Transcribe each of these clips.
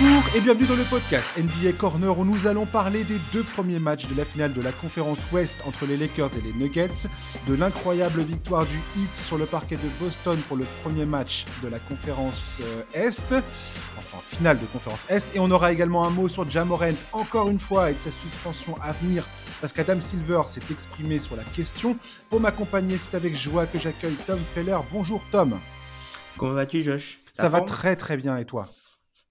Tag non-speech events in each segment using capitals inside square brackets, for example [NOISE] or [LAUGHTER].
Bonjour et bienvenue dans le podcast NBA Corner où nous allons parler des deux premiers matchs de la finale de la conférence Ouest entre les Lakers et les Nuggets, de l'incroyable victoire du Heat sur le parquet de Boston pour le premier match de la conférence euh, Est, enfin finale de conférence Est, et on aura également un mot sur Jamorent encore une fois et de sa suspension à venir parce qu'Adam Silver s'est exprimé sur la question. Pour m'accompagner, c'est avec joie que j'accueille Tom Feller. Bonjour Tom. Comment vas-tu Josh? Ça va très très bien et toi?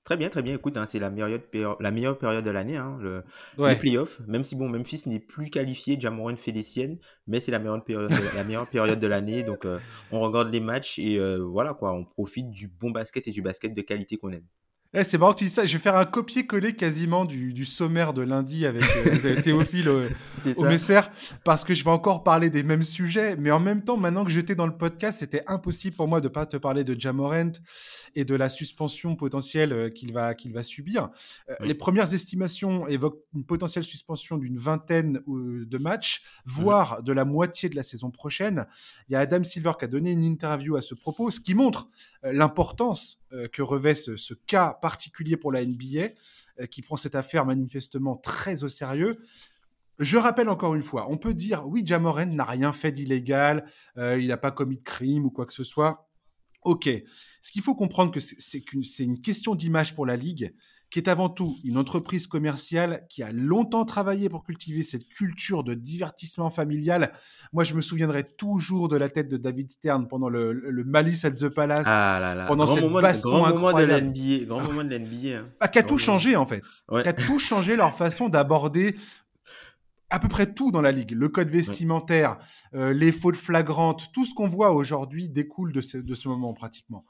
Très bien, très bien. Écoute, hein, c'est la meilleure, la meilleure période de l'année, hein, le, les playoffs. Même si bon, Memphis n'est plus qualifié, Jamoran fait des siennes, mais c'est la meilleure période, de, la meilleure période de l'année. Donc, euh, on regarde les matchs et euh, voilà quoi, on profite du bon basket et du basket de qualité qu'on aime. Eh, c'est marrant que tu dis ça. Je vais faire un copier-coller quasiment du, sommaire de lundi avec euh, [LAUGHS] Théophile au, au Messer parce que je vais encore parler des mêmes sujets. Mais en même temps, maintenant que j'étais dans le podcast, c'était impossible pour moi de pas te parler de Jamorent et de la suspension potentielle euh, qu'il va, qu'il va subir. Euh, les premières estimations évoquent une potentielle suspension d'une vingtaine de matchs, voire de la moitié de la saison prochaine. Il y a Adam Silver qui a donné une interview à ce propos, ce qui montre l'importance que revêt ce, cas particulier pour la NBA, euh, qui prend cette affaire manifestement très au sérieux. Je rappelle encore une fois, on peut dire oui, Jamoren n'a rien fait d'illégal, euh, il n'a pas commis de crime ou quoi que ce soit. Ok. Ce qu'il faut comprendre, que c'est une question d'image pour la ligue qui est avant tout une entreprise commerciale qui a longtemps travaillé pour cultiver cette culture de divertissement familial. Moi, je me souviendrai toujours de la tête de David Stern pendant le, Malice at the Palace, ah là là. pendant grand cette moment, baston grand moment de l'NBA, grand moment de l'NBA. Hein. Ah, qui a tout changé en fait, qui a tout changé leur façon d'aborder à peu près tout dans la ligue. Le code vestimentaire, euh, les fautes flagrantes, tout ce qu'on voit aujourd'hui découle de ce, de ce moment pratiquement.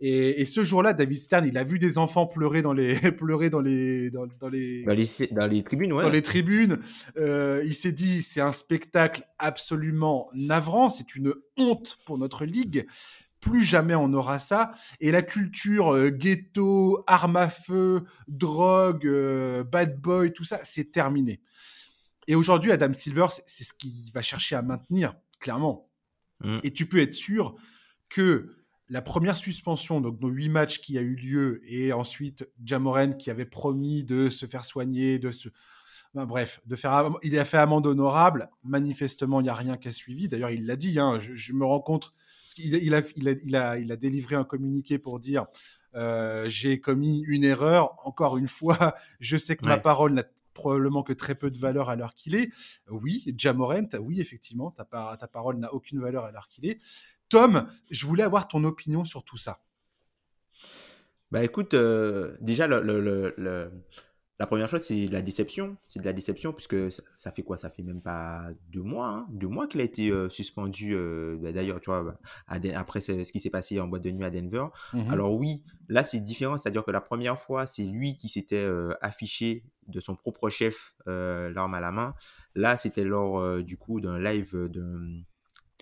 Et, ce jour-là, David Stern, il a vu des enfants pleurer dans les [LAUGHS] pleurer dans les dans, les, dans les tribunes, ouais. Dans les tribunes, euh, il s'est dit c'est un spectacle absolument navrant, c'est une honte pour notre ligue. Plus jamais on aura ça. Et la culture euh, ghetto, arme à feu, drogue, euh, bad boy, tout ça, c'est terminé. Et aujourd'hui, Adam Silver, c'est ce qu'il va chercher à maintenir, clairement. Mm. Et tu peux être sûr que la première suspension, donc nos huit matchs qui a eu lieu, et ensuite Jamoren qui avait promis de se faire soigner, de se... bref, de faire, il a fait amende honorable. Manifestement, il n'y a rien qui a suivi. D'ailleurs, il l'a dit. Hein, je, me rends compte parce qu'il il a, il a, il a, il a, délivré un communiqué pour dire euh, j'ai commis une erreur. Encore une fois, [LAUGHS] je sais que ma parole n'a probablement que très peu de valeur à l'heure qu'il est. Oui, Jamorent, oui, effectivement, ta, ta parole n'a aucune valeur à l'heure qu'il est. Tom, je voulais avoir ton opinion sur tout ça. Bah écoute, euh, déjà, le, la première chose, c'est la déception. C'est de la déception, puisque ça, fait quoi? Ça fait même pas deux mois, hein deux mois qu'il a été euh, suspendu. Euh, bah, d'ailleurs, tu vois, après ce, qui s'est passé en boîte de nuit à Denver. Mhm. Alors oui, là, c'est différent. C'est-à-dire que la première fois, c'est lui qui s'était affiché de son propre chef, l'arme à la main. Là, c'était lors, du coup, d'un live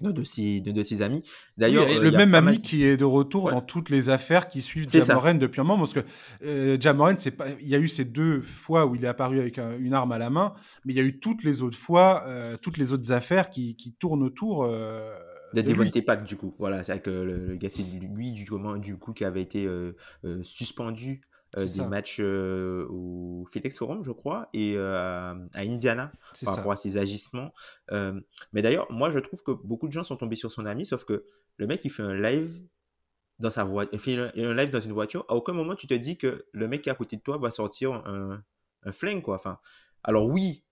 de de amis. D'ailleurs, le euh, même ami qui est de retour dans toutes les affaires qui suivent Jamoren depuis un moment, parce que euh, Jamoren, c'est pas, il y a eu ces deux fois où il est apparu avec une arme à la main, mais il y a eu toutes les autres fois, euh, toutes les autres affaires qui, qui tournent autour. Euh, de du coup voilà c'est que le, le, gars c'est lui du, du coup qui avait été suspendu euh, des matchs euh, au Felix Forum, je crois, et euh, à Indiana par rapport à ses agissements. mais d'ailleurs, moi, je trouve que beaucoup de gens sont tombés sur son ami, sauf que le mec, il fait un live dans sa voiture, il fait un live dans une voiture. À aucun moment, tu te dis que le mec qui est à côté de toi va sortir un, un flingue, quoi. Enfin, alors oui,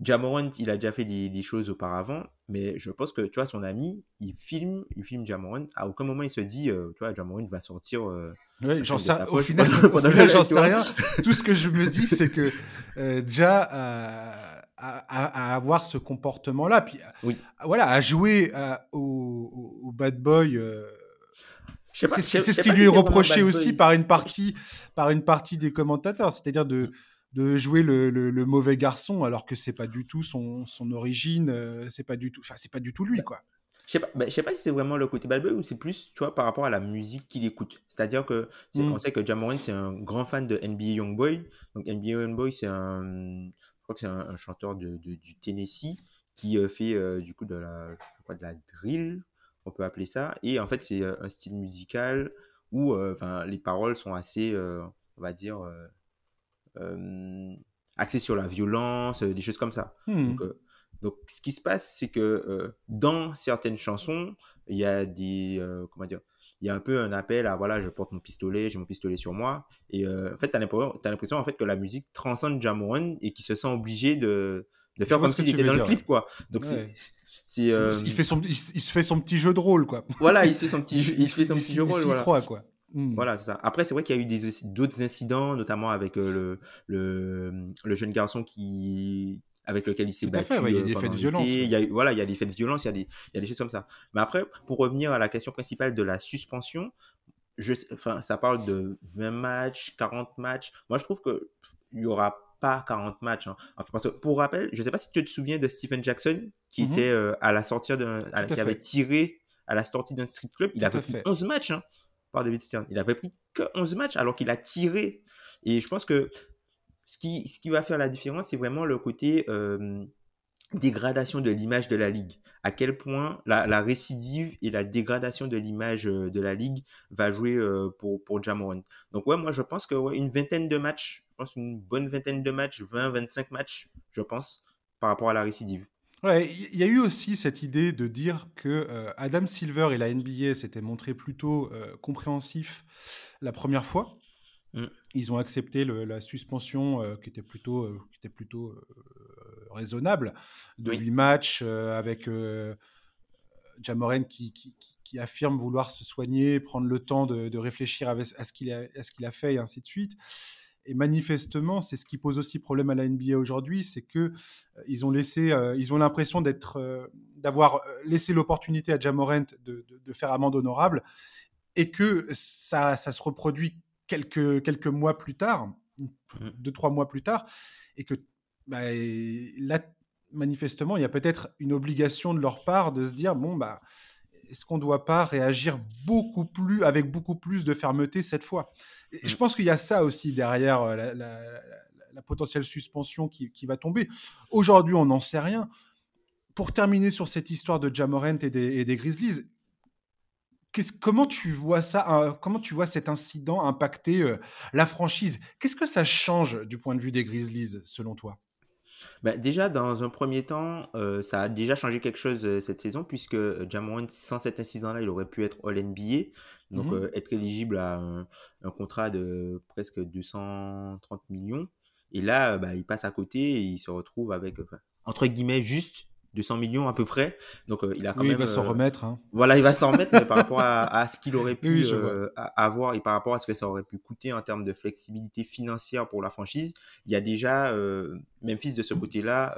Jamorant, il a déjà fait des, choses auparavant, mais je pense que, tu vois, son ami, il filme, il filme Jamorant. À aucun moment, il se dit, tu vois, Jamorant va sortir oui, j'en sais, au final, j'en sais rien. [LAUGHS] Tout ce que je me dis, c'est que euh, déjà à, avoir ce comportement-là, puis oui. voilà, à jouer au, bad boy. Euh, c'est ce qui lui est reproché aussi par une partie, par une partie des commentateurs, c'est-à-dire de de jouer le, le, mauvais garçon alors que c'est pas du tout son, son origine, euh, c'est pas du tout, enfin c'est pas du tout lui quoi. Je sais pas, ben, sais pas si c'est vraiment le côté bad boy ou c'est plus, tu vois, par rapport à la musique qu'il écoute. C'est-à-dire que c'est mm. on sait que Jamoran c'est un grand fan de NBA Youngboy. Donc NBA Youngboy c'est un, je crois que c'est un, chanteur de, du Tennessee qui euh, fait euh, du coup de la, de la drill, on peut appeler ça. Et en fait c'est euh, un style musical où, enfin, les paroles sont assez, on va dire, axé sur la violence, des choses comme ça. Hmm. Donc, donc, ce qui se passe, c'est que dans certaines chansons, il y a des, comment dire, il y a un peu un appel à voilà, je porte mon pistolet, j'ai mon pistolet sur moi. Et en fait, tu as l'impression en fait, que la musique transcende Jamoran et qu'il se sent obligé de, de faire comme s'il était dans le clip, quoi. Donc, c'est euh, il, fait son, il, se fait son petit jeu de rôle, quoi. Voilà, il se fait son petit jeu, il, fait son petit jeu de rôle. Voilà. Croit, quoi. Hmm. Voilà, c'est ça. Après, c'est vrai qu'il y a eu d'autres incidents, notamment avec euh, le, le, le, jeune garçon qui, avec lequel il s'est battu. Fait, il y a des euh, faits de violence. Il y a, voilà, il y a des faits de violence, il y, a des, il y a des choses comme ça. Mais après, pour revenir à la question principale de la suspension, je, enfin, ça parle de 20 matchs, 40 matchs. Moi, je trouve que il y aura pas 40 matchs. Hein. parce que pour rappel, je sais pas si tu te souviens de Stephen Jackson qui mhm. était euh, à la sortie d'un, qui avait tiré à la sortie d'un street club. Il avait pris 11 matchs hein, par David Stern. Il avait pris que 11 matchs alors qu'il a tiré. Et je pense que ce qui, va faire la différence, c'est vraiment le côté euh, dégradation de l'image de la ligue. À quel point la, récidive et la dégradation de l'image euh, de la ligue va jouer pour, pour Jamoran. Donc ouais, moi je pense que une vingtaine de matchs pense, une bonne vingtaine de matchs, 20, 25 matchs, je pense, par rapport à la récidive. Ouais, il y a eu aussi cette idée de dire que euh, Adam Silver et la NBA s'étaient montrés plutôt euh, compréhensifs la première fois. Mm. Ils ont accepté la suspension euh, qui était plutôt, qui était plutôt raisonnable de oui. 8 matchs avec Jamoren qui, qui, qui, affirme vouloir se soigner, prendre le temps de, de réfléchir à ce qu'il a, qu'il a, fait et ainsi de suite. Et manifestement, c'est ce qui pose aussi problème à la NBA aujourd'hui, c'est que euh, ils ont laissé, euh, ils ont l'impression d'être, euh, d'avoir laissé l'opportunité à Jamorant de, de, faire amende honorable, et que ça, ça se reproduit quelques quelques mois plus tard, mmh. deux trois mois plus tard, et que bah, là, manifestement, il y a peut-être une obligation de leur part de se dire bon bah est-ce qu'on ne doit pas réagir beaucoup plus, avec beaucoup plus de fermeté cette fois? Et Je mm. pense qu'il y a ça aussi derrière euh, la, potentielle suspension qui, va tomber. Aujourd'hui, on n'en sait rien. Pour terminer sur cette histoire de Jamorant et des, et Grizzlies, comment tu vois ça Comment tu vois cet incident impacter euh, la franchise? Qu'est-ce que ça change du point de vue des Grizzlies, selon toi? Bah, déjà, dans un premier temps, euh, ça a déjà changé quelque chose euh, cette saison, puisque euh, Jamorant, sans cet incident-là, il aurait pu être All-NBA, donc mhm. être éligible à un, contrat de presque 230 millions. Et là, bah, il passe à côté et il se retrouve avec, entre guillemets, juste 200 millions à peu près. Donc euh, il a quand oui, même. Il va s'en euh, remettre. Hein. Voilà, il va s'en remettre, mais par rapport à, [LAUGHS] ce qu'il aurait pu euh, avoir et par rapport à ce que ça aurait pu coûter en termes de flexibilité financière pour la franchise, il y a déjà Memphis de ce côté-là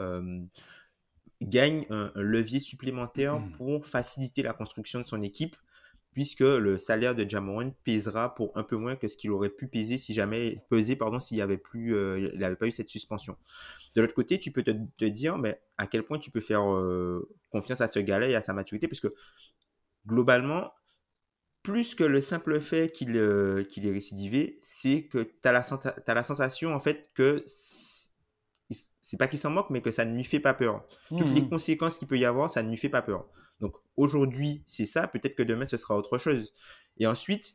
gagne un, levier supplémentaire mmh. pour faciliter la construction de son équipe puisque le salaire de Jamoran pèsera pour un peu moins que ce qu'il aurait pu peser si jamais peser pardon s'il avait plus euh, il n'avait pas eu cette suspension. De l'autre côté, tu peux te, dire mais à quel point tu peux faire euh, confiance à ce gars-là et à sa maturité puisque globalement plus que le simple fait qu'il euh, qu'il est récidivé, c'est que tu as la as la sensation en fait que c'est pas qu'il s'en moque mais que ça ne lui fait pas peur. Toutes les mmh. conséquences qu'il peut y avoir, ça ne lui fait pas peur. Donc aujourd'hui, c'est ça, peut-être que demain, ce sera autre chose. Et ensuite,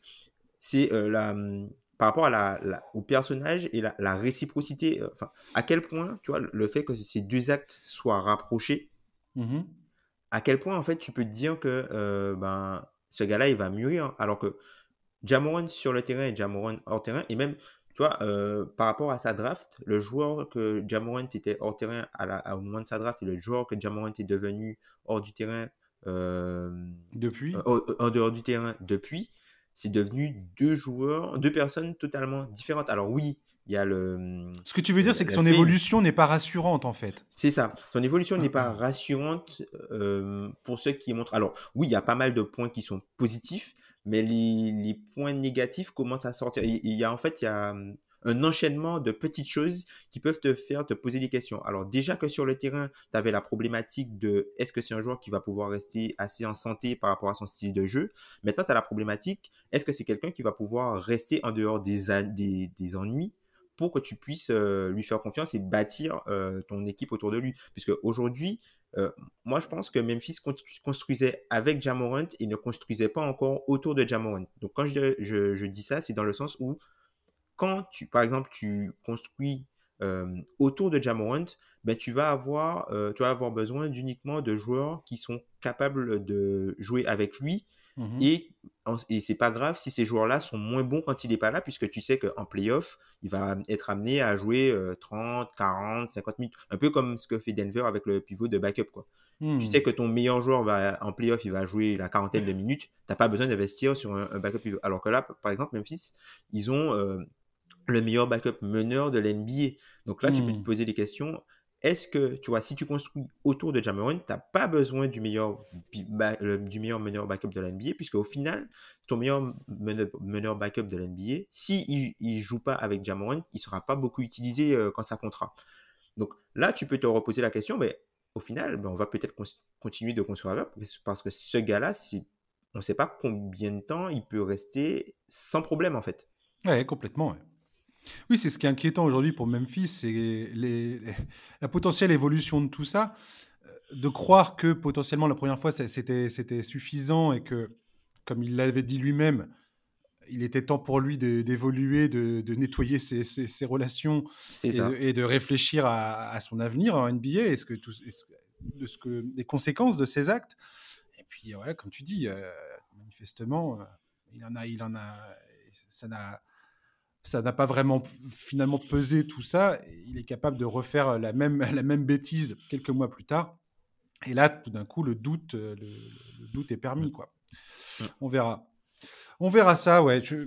c'est euh, la, hum, par rapport à la, au personnage et la, réciprocité, euh, enfin, à quel point, tu vois, le fait que ces deux actes soient rapprochés, mmh à quel point, en fait, tu peux te dire que euh, ben, ce gars-là, il va mûrir, alors que Jamoran sur le terrain et Jamoran hors terrain, et même, tu vois, par rapport à sa draft, le joueur que Jamoran était hors terrain à la, au moment de sa draft et le joueur que Jamoran est devenu hors du terrain depuis euh, en dehors du terrain depuis, c'est devenu deux joueurs, deux personnes totalement différentes. Alors oui, il y a le. Ce que tu veux dire, c'est que son évolution n'est pas rassurante en fait. C'est ça. Son évolution n'est pas rassurante euh, pour ceux qui montrent. Alors oui, il y a pas mal de points qui sont positifs, mais les, les points négatifs commencent à sortir. Il, il y a en fait, il y a un enchaînement de petites choses qui peuvent te faire te poser des questions. Alors déjà que sur le terrain, tu avais la problématique de est-ce que c'est un joueur qui va pouvoir rester assez en santé par rapport à son style de jeu? Maintenant, tu as la problématique, est-ce que c'est quelqu'un qui va pouvoir rester en dehors des, des, des ennuis pour que tu puisses euh, lui faire confiance et bâtir euh, ton équipe autour de lui? Puisque aujourd'hui, euh, moi je pense que Memphis construisait avec Jamorant et ne construisait pas encore autour de Jamorant. Donc quand je, je dis ça, c'est dans le sens où quand tu, par exemple, tu construis autour de Jamorant, ben, tu, vas avoir, tu vas avoir besoin d'uniquement de joueurs qui sont capables de jouer avec lui Mmh et, et c'est pas grave si ces joueurs-là sont moins bons quand il n'est pas là, puisque tu sais qu'en playoff, il va être amené à jouer 30, 40, 50 minutes. Un peu comme ce que fait Denver avec le pivot de backup. Quoi. Tu mmh. sais que ton meilleur joueur va, en playoff, il va jouer la quarantaine de minutes. Tu n'as pas besoin d'investir sur un, backup pivot. Alors que là, par exemple, Memphis, ils ont le meilleur backup meneur de l'NBA. Donc là, tu peux te mmh. poser des questions est-ce que, tu vois, si tu construis autour de Jameron, tu n'as pas besoin du meilleur, du meilleur meneur backup de l'NBA, puisque au final, ton meilleur meneur, backup de l'NBA, s'il ne joue pas avec Jameron, il ne sera pas beaucoup utilisé euh, quand ça comptera. Donc là, tu peux te reposer la question, mais au final, ben, on va peut-être continuer de construire avec, parce que ce gars-là, on ne sait pas combien de temps il peut rester sans problème, en fait. Oui, complètement. Oui, c'est ce qui est inquiétant aujourd'hui pour Memphis, c'est la potentielle évolution de tout ça. Euh, de croire que potentiellement la première fois c'était suffisant et que, comme il l'avait dit lui-même, il était temps pour lui d'évoluer, de, nettoyer ses, relations et, de réfléchir à, son avenir en NBA et ce que, tout, de ce que, les conséquences de ses actes. Et puis, voilà, comme tu dis, euh, manifestement, euh, il en a, il en a, ça n'a ça n'a pas vraiment finalement pesé tout ça. Il est capable de refaire la même, [LAUGHS] la même bêtise quelques mois plus tard. Et là, tout d'un coup, le doute, euh, le, doute est permis, quoi. On verra. On verra ça, ouais. Je,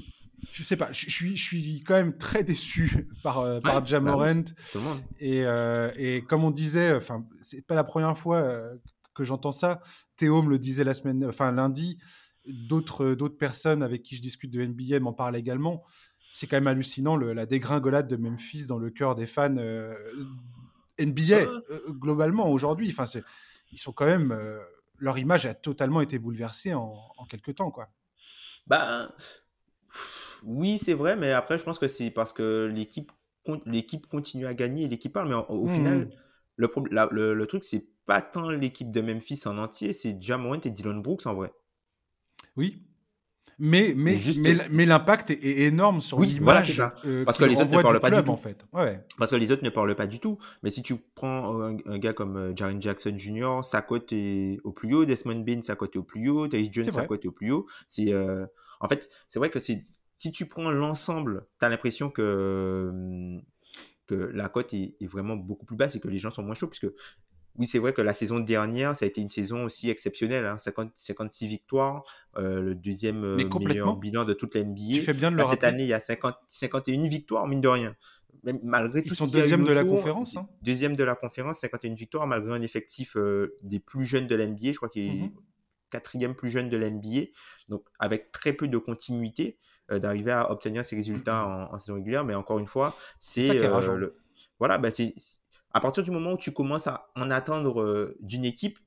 je sais pas. Je, suis, je suis quand même très déçu [LAUGHS] par, euh, par Jamorant. Bah et, euh, et, comme on disait, enfin, c'est pas la première fois que j'entends ça. Théo me le disait la semaine, enfin lundi. D'autres, d'autres personnes avec qui je discute de NBA m'en parlent également c'est quand même hallucinant la dégringolade de Memphis dans le cœur des fans euh, NBA euh, globalement aujourd'hui. Enfin, ils sont quand même euh, leur image a totalement été bouleversée en, en quelques temps, quoi. Ben oui, c'est vrai, mais après je pense que c'est parce que l'équipe l'équipe continue à gagner et l'équipe parle, mais au, mmh. final le, le, le, truc c'est pas tant l'équipe de Memphis en entier, c'est Jamorant et Dylan Brooks en vrai. Oui, mais, mais, mais, l'impact est, énorme sur l'image. Euh, Parce que les autres ne parlent pas du tout. En fait. Parce que les autres ne parlent pas du tout. Mais si tu prends un, gars comme euh, Jaren Jackson Jr., sa cote est au plus haut. Desmond Bain, sa cote est au plus haut. Tyus Jones, sa cote est au plus haut. C'est, euh, en fait, c'est vrai que c'est, si tu prends l'ensemble, tu as l'impression que, que la cote est, est, vraiment beaucoup plus basse et que les gens sont moins chauds. Puisque oui, c'est vrai que la saison dernière, ça a été une saison aussi exceptionnelle. Hein, 50, 56 victoires, euh, le deuxième euh, meilleur bilan de toute la NBA. Tu fais bien de le Cette année, il y a 50, 51 victoires, mine de rien. Même, malgré Ils sont deuxième de la conférence. Hein. Deuxième de la conférence, 51 victoires, malgré un effectif euh, des plus jeunes de l'NBA. Je crois qu'il est mmh quatrième plus jeune de l'NBA. Donc, avec très peu de continuité, d'arriver à obtenir ces résultats en, saison régulière. Mais encore une fois, c'est. Voilà, bah, c'est à partir du moment où tu commences à en attendre euh, d'une équipe,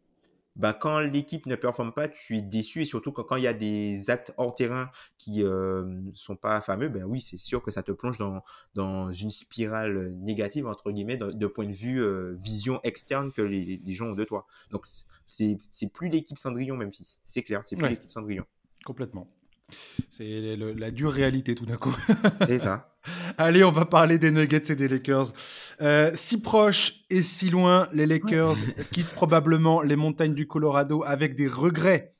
bah, quand l'équipe ne performe pas, tu es déçu et surtout quand, il y a des actes hors terrain qui ne euh, sont pas fameux, ben oui, c'est sûr que ça te plonge dans, dans une spirale négative, entre guillemets, de, point de vue euh, vision externe que les, les, gens ont de toi. Donc, c'est plus l'équipe Cendrillon, même si c'est clair, c'est plus l'équipe Cendrillon. Complètement. C'est la dure réalité tout d'un coup. [LAUGHS] C'est ça. [LAUGHS] Allez, on va parler des Nuggets et des Lakers. Euh, si proches et si loin, les Lakers quittent probablement les montagnes du Colorado avec des regrets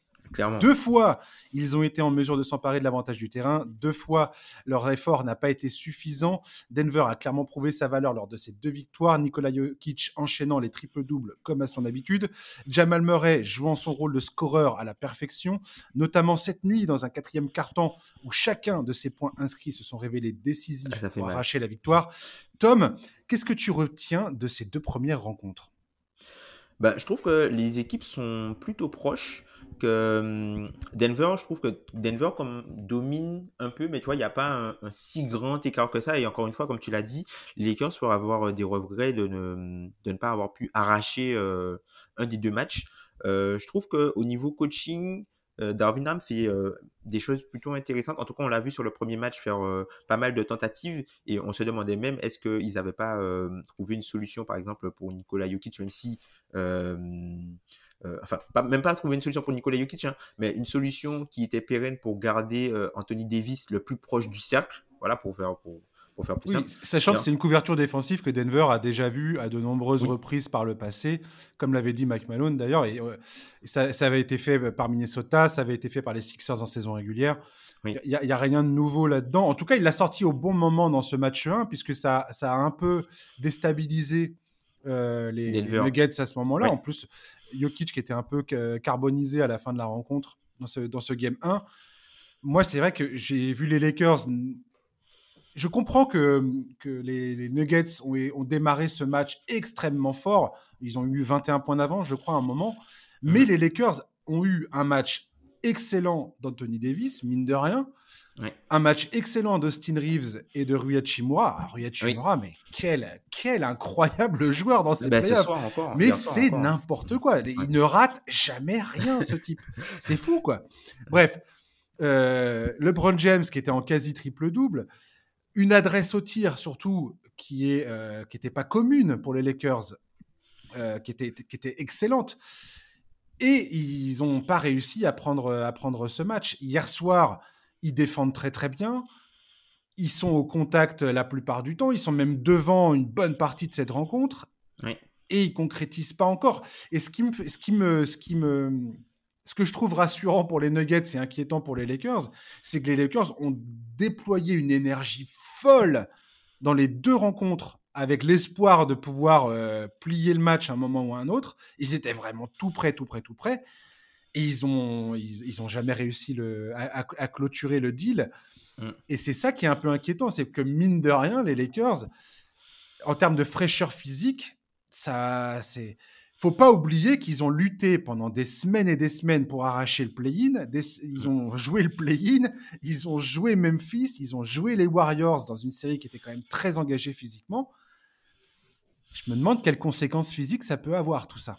deux fois, ils ont été en mesure de s'emparer de l'avantage du terrain. Deux fois, leur effort n'a pas été suffisant. Denver a clairement prouvé sa valeur lors de ces deux victoires. Nikola Jokic enchaînant les triples-doubles comme à son habitude. Jamal Murray jouant son rôle de scoreur à la perfection, notamment cette nuit dans un quatrième carton où chacun de ses points inscrits se sont révélés décisifs pour arracher la victoire. Tom, qu'est-ce que tu retiens de ces deux premières rencontres? Bah, Je trouve que les équipes sont plutôt proches que hum, Denver, je trouve que Denver comme domine un peu, mais tu vois, il n'y a pas un, si grand écart que ça. Et encore une fois, comme tu l'as dit, les Lakers peuvent avoir euh, des regrets de ne, de ne pas avoir pu arracher euh, un des deux matchs. Euh, je trouve qu'au niveau coaching, Darwin Ham fait des choses plutôt intéressantes. En tout cas, on l'a vu sur le premier match faire pas mal de tentatives et on se demandait même est-ce qu'ils n'avaient pas trouvé une solution, par exemple, pour Nikola Jokic, même si euh, enfin, même pas trouver une solution pour Nikola Jokic, hein, mais une solution qui était pérenne pour garder euh, Anthony Davis le plus proche du cercle, voilà, pour faire, pour, pour faire plus oui, Sachant que c'est une couverture défensive que Denver a déjà vue à de nombreuses reprises par le passé, comme l'avait dit Mike Malone d'ailleurs. Et, ça, ça, avait été fait par Minnesota, ça avait été fait par les Sixers en saison régulière. Il n'y a, a, rien de nouveau là-dedans. En tout cas, il l'a sorti au bon moment dans ce match 1, puisque ça, ça a un peu déstabilisé euh, les, Nuggets à ce moment-là. En plus, Jokic qui était un peu carbonisé à la fin de la rencontre dans ce, dans ce game 1. Moi, c'est vrai que j'ai vu les Lakers. Je comprends que, que les, Nuggets ont, ont, démarré ce match extrêmement fort. Ils ont eu 21 points d'avance, je crois, à un moment. Mais les Lakers ont eu un match excellent d'Anthony Davis, mine de rien. Un match excellent d'Austin Reeves et de Rui Hachimura. Ah, Rui Hachimura, mais quel, quel incroyable [LAUGHS] joueur dans ces bah, playoffs. Mais c'est n'importe quoi. Il ne rate jamais rien, ce type. [LAUGHS] c'est fou, quoi. Bref, euh, LeBron James qui était en quasi triple-double. Une adresse au tir, surtout, qui n'était euh, pas commune pour les Lakers, euh, qui, était, qui était excellente. Et ils n'ont pas réussi à prendre, à prendre ce match. Hier soir, ils défendent très très bien. Ils sont au contact la plupart du temps. Ils sont même devant une bonne partie de cette rencontre. Et ils concrétisent pas encore. Et ce qui me, ce qui me, ce qui me, ce que je trouve rassurant pour les Nuggets et inquiétant pour les Lakers, c'est que les Lakers ont déployé une énergie folle dans les deux rencontres avec l'espoir de pouvoir euh, plier le match à un moment ou à un autre. Ils étaient vraiment tout près, tout près, tout près. Et ils ont, ils, ont jamais réussi le, à, clôturer le deal. Mm. Et c'est ça qui est un peu inquiétant, c'est que mine de rien, les Lakers, en termes de fraîcheur physique, ça, c'est, faut pas oublier qu'ils ont lutté pendant des semaines et des semaines pour arracher le play-in. Ils ont joué le play-in, ils ont joué Memphis, ils ont joué les Warriors dans une série qui était quand même très engagée physiquement. Je me demande quelles conséquences physiques ça peut avoir tout ça.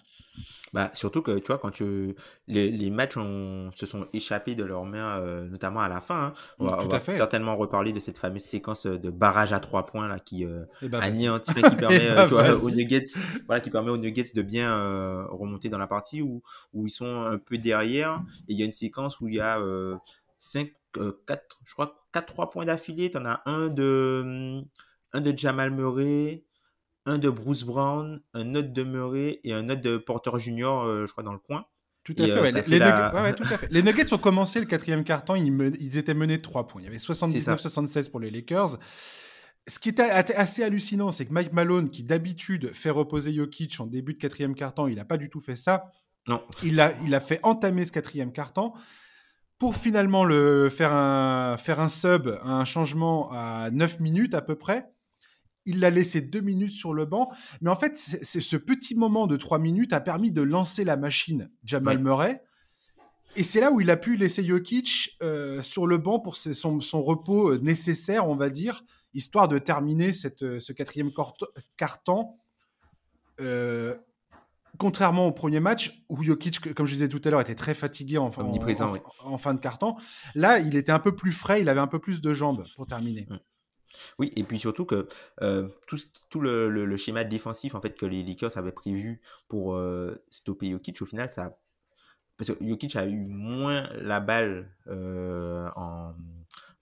Bah, surtout que, tu vois, quand tu... les, les matchs se sont échappés de leurs mains, euh, notamment à la fin. Hein. On va, certainement reparler de cette fameuse séquence de barrage à trois points là, qui euh, eh ben, anéantit, qui [LAUGHS] permet, euh, bah, aux Nuggets, voilà, qui permet aux Nuggets de bien remonter dans la partie où, où ils sont un peu derrière. Et il y a une séquence où il y a 5, 4, je crois, 4, 3 points d'affilée. Tu en as un de, un de Jamal Murray un de Bruce Brown, un autre de Murray et un autre de Porter Junior, euh, je crois, dans le coin. Tout à, fait, les, Nuggets, ont commencé le quatrième quart-temps, ils, étaient menés de 3 points. Il y avait 79-76 pour les Lakers. Ce qui était assez hallucinant, c'est que Mike Malone, qui d'habitude fait reposer Jokic en début de quatrième quart-temps, il n'a pas du tout fait ça. Non. Il a, il a fait entamer ce quatrième quart-temps pour finalement le, faire, un, faire un sub, un changement à 9 minutes à peu près il l'a laissé deux minutes sur le banc. Mais en fait, c'est ce petit moment de trois minutes a permis de lancer la machine Jamal Murray. Et c'est là où il a pu laisser Jokic euh, sur le banc pour son, repos euh, nécessaire, on va dire, histoire de terminer cette, euh, ce quatrième carton. contrairement au premier match où Jokic, comme je disais tout à l'heure, était très fatigué en, en, fin de carton, là, il était un peu plus frais, il avait un peu plus de jambes pour terminer. Oui, et puis surtout que euh, tout, tout le, le, schéma défensif en fait que les Lakers avaient prévu pour euh, stopper Jokic, au final, ça parce que Jokic a eu moins la balle euh, en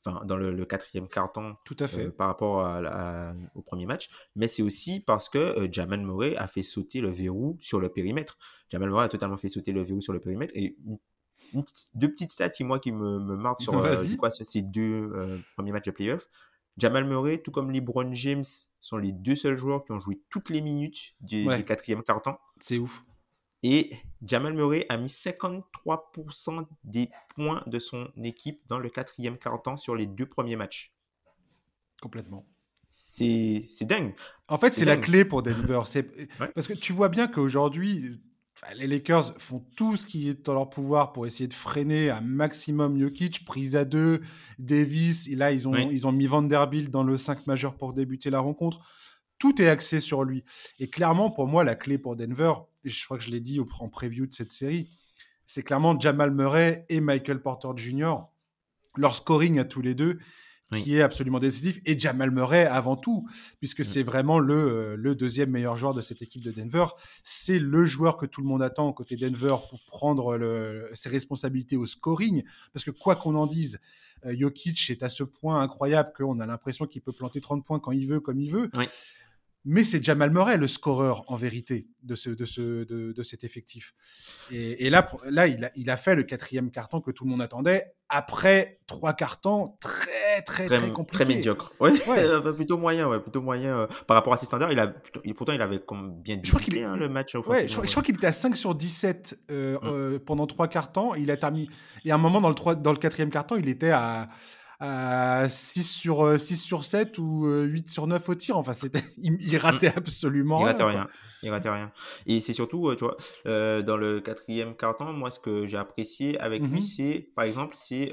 enfin dans le, quatrième carton tout à fait. par rapport à, au premier match mais c'est aussi parce que Jamal Murray a fait sauter le verrou sur le périmètre. Jamal Murray a totalement fait sauter le verrou sur le périmètre et deux petites stats qui moi qui me, me marquent sur [LAUGHS] quoi, ces deux premiers matchs de playoff Jamal Murray, tout comme LeBron James, sont les deux seuls joueurs qui ont joué toutes les minutes du, quatrième quart-temps. C'est ouf. Et Jamal Murray a mis 53% des points de son équipe dans le quatrième quart-temps sur les deux premiers matchs. Complètement. C'est dingue. En fait, c'est la clé pour Denver. Parce que tu vois bien qu'aujourd'hui, les Lakers font tout ce qui est en leur pouvoir pour essayer de freiner un maximum Jokic, prise à deux, Davis, et là ils ont, ils ont mis Vanderbilt dans le 5 majeur pour débuter la rencontre. Tout est axé sur lui. Et clairement, pour moi, la clé pour Denver, je crois que je l'ai dit en preview de cette série, c'est clairement Jamal Murray et Michael Porter Jr. Leur scoring à tous les deux, qui est absolument décisif, et Jamal Murray avant tout, puisque c'est vraiment le, euh, le deuxième meilleur joueur de cette équipe de Denver. C'est le joueur que tout le monde attend côté Denver pour prendre le, ses responsabilités au scoring, parce que quoi qu'on en dise, Jokic est à ce point incroyable qu'on a l'impression qu'il peut planter 30 points quand il veut, comme il veut. Mais c'est Jamal Murray le scoreur en vérité de, ce, de, ce, de, cet effectif. Et, là, là il, a, il a fait le quatrième carton que tout le monde attendait après trois cartons très très très, très compliqués. Très médiocre. [LAUGHS] Ouais, ouais. plutôt moyen, ouais, plutôt moyen. Euh, par rapport à ses standards, il a, pourtant il avait comme bien débuté hein, le match. Ouais, je, crois, qu'il était à 5 sur 17 euh, hum. euh, pendant trois cartons. Il a terminé. Et à un moment dans le, 3, dans le quatrième carton, il était à à 6 sur, 6 euh, sur 7 ou 8 euh, sur 9 au tir. Enfin, c'était, [LAUGHS] il, ratait absolument il ratait rien. Il ratait rien. Et c'est surtout, euh, tu vois, dans le quatrième carton, moi, ce que j'ai apprécié avec lui, mmh c'est, par exemple, c'est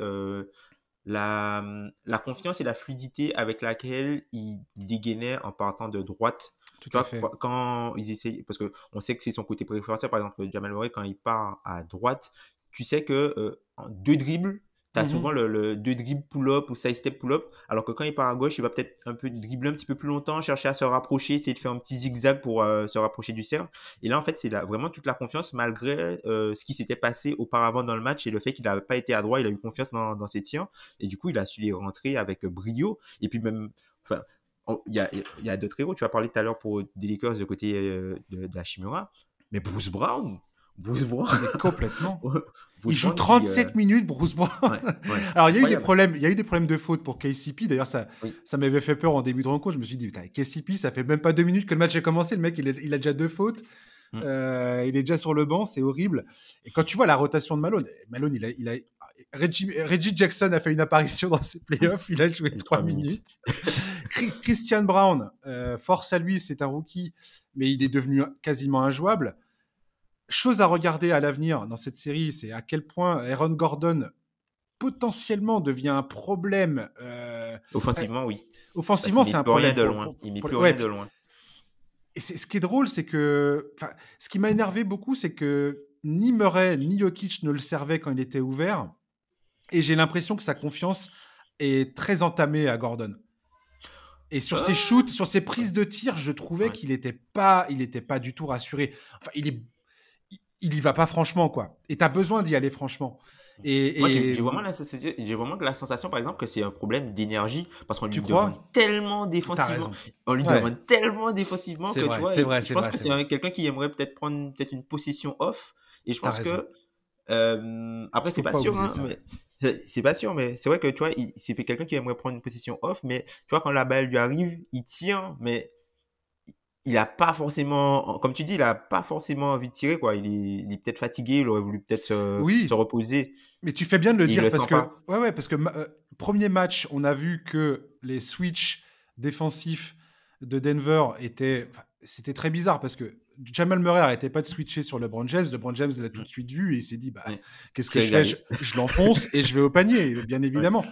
la, la confiance et la fluidité avec laquelle il dégainait en partant de droite. Tout à fait. Quand ils essayent, parce que on sait que c'est son côté préférentiel, par exemple, Jamal Murray, quand il part à droite, tu sais que en deux dribbles, tu as mmh souvent le, deux dribbles pull-up ou side step pull-up, alors que quand il part à gauche, il va peut-être un peu dribbler un petit peu plus longtemps, chercher à se rapprocher, essayer de faire un petit zigzag pour euh, se rapprocher du cercle. Et là, en fait, c'est vraiment toute la confiance malgré euh, ce qui s'était passé auparavant dans le match et le fait qu'il n'a pas été à droit, il a eu confiance dans, ses tirs. Et du coup, il a su les rentrer avec brio. Et puis même, enfin, il y a, y a d'autres héros. Tu as parlé tout à l'heure pour des Lakers de côté euh, de, de Hashimura. Mais Bruce Brown, Bruce Brown. complètement. [LAUGHS] il joue 37 euh, minutes, Bruce Brown. [LAUGHS] Alors, il y a eu des problèmes, il y a eu des problèmes de faute pour KCP. D'ailleurs, ça, ça m'avait fait peur en début de rencontre. Je me suis dit, KCP, ça fait même pas deux minutes que le match a commencé. Le mec, il, il a déjà deux fautes. Mm. Euh, il est déjà sur le banc, c'est horrible. Et quand tu vois la rotation de Malone, Malone, il a, il a Reggie, Reggie, Jackson a fait une apparition dans ses playoffs, il a joué trois minutes. [LAUGHS] Christian Brown, euh, force à lui, c'est un rookie, mais il est devenu quasiment injouable chose à regarder à l'avenir dans cette série, c'est à quel point Aaron Gordon potentiellement devient un problème. Euh, offensivement, oui. Offensivement, c'est un problème. de loin. il met plus rien de loin. Et ce qui est drôle, c'est que. Ce qui m'a énervé beaucoup, c'est que ni Murray ni Jokic ne le servaient quand il était ouvert. Et j'ai l'impression que sa confiance est très entamée à Gordon. Et sur ses ah. shoots, sur ses prises de tir, je trouvais qu'il n'était pas, il était pas du tout rassuré. Enfin, il est il y va pas franchement, quoi. Et tu as besoin d'y aller franchement. Et, Moi, j'ai vraiment, la, vraiment la sensation, par exemple, que c'est un problème d'énergie parce qu'on lui demande tellement défensivement. On lui demande tellement défensivement que tu vois. Vrai, je pense que c'est quelqu'un qui aimerait peut-être prendre peut-être une possession off. Et je pense que. Euh, après, c'est pas, sûr, hein, c'est pas sûr, mais c'est vrai que tu vois, c'est quelqu'un qui aimerait prendre une position off, mais tu vois, quand la balle lui arrive, il tire, mais il a pas forcément, comme tu dis, il a pas forcément envie de tirer, quoi. Il est, peut-être fatigué, il aurait voulu peut-être se, reposer. Mais tu fais bien de le dire parce que, ouais, ouais, parce que euh, premier match, on a vu que les switches défensifs de Denver étaient, c'était très bizarre parce que Jamal Murray n'arrêtait pas de switcher sur LeBron James. LeBron James l'a tout de suite vu et il s'est dit, bah, qu'est-ce que je fais? je, l'enfonce et je vais au panier, bien [LAUGHS] évidemment.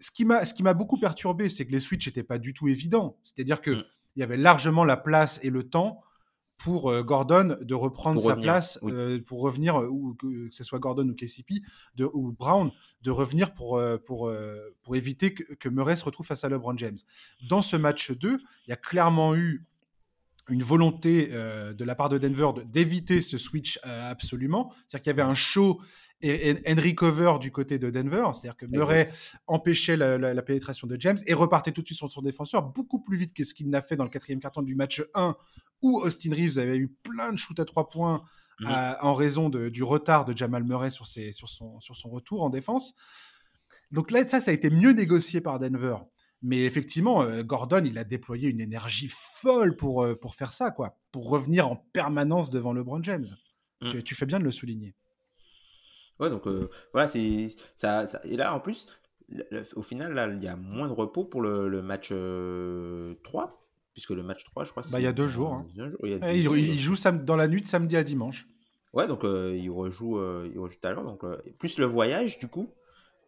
Ce qui m'a, ce qui m'a beaucoup perturbé, c'est que les switches n'étaient pas du tout évidents. C'est-à-dire que mm il y avait largement la place et le temps pour euh, Gordon de reprendre sa place, euh, pour revenir, euh, ou que, ce soit Gordon ou KCP, de, ou Brown, de revenir pour, pour, pour éviter que, que, Murray se retrouve face à LeBron James. Dans ce match 2, il y a clairement eu une volonté de la part de Denver d'éviter ce switch absolument. C'est-à-dire qu'il y avait un show et Henry Cover du côté de Denver, c'est-à-dire que Murray empêchait la, pénétration de James et repartait tout de suite sur son défenseur beaucoup plus vite que ce qu'il n'a fait dans le quatrième carton du match 1 où Austin Reeves avait eu plein de shoots à trois points mhm. en raison du retard de Jamal Murray sur, sur, son, sur son retour en défense. Donc là, ça, ça a été mieux négocié par Denver. Mais effectivement, euh, Gordon, il a déployé une énergie folle pour, euh, pour faire ça, quoi, pour revenir en permanence devant LeBron James. Mm. tu, fais bien de le souligner. Ouais, donc euh, voilà, c'est ça, Et là, en plus, au final, là, il y a moins de repos pour le, match 3, euh, puisque le match 3, je crois, bah, il y a deux jours. Hein. Il, joue dans la nuit de samedi à dimanche. Ouais, donc euh, il, rejoue, il rejoue tout à l'heure. Donc, plus le voyage, du coup.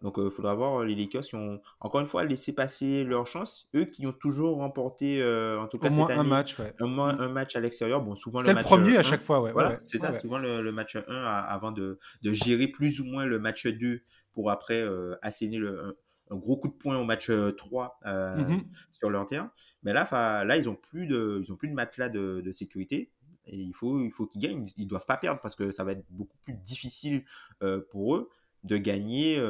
Donc, il faudra voir euh, les Lakers qui ont, encore une fois, laissé passer leur chance. Eux qui ont toujours remporté, euh, en tout cas, Au moins un match, ouais. Un match à l'extérieur. Bon, souvent le match. C'est le premier à chaque fois, ouais. Voilà, c'est ça, souvent le, match 1 avant de, de, gérer plus ou moins le match 2 pour après euh, asséner le, un, gros coup de poing au match 3 mm-hmm. sur leur terrain. Mais là, là ils n'ont plus, de, ils ont plus de matelas de, de sécurité et il faut, il faut qu'ils gagnent. Ils doivent pas perdre parce que ça va être beaucoup plus difficile pour eux. De gagner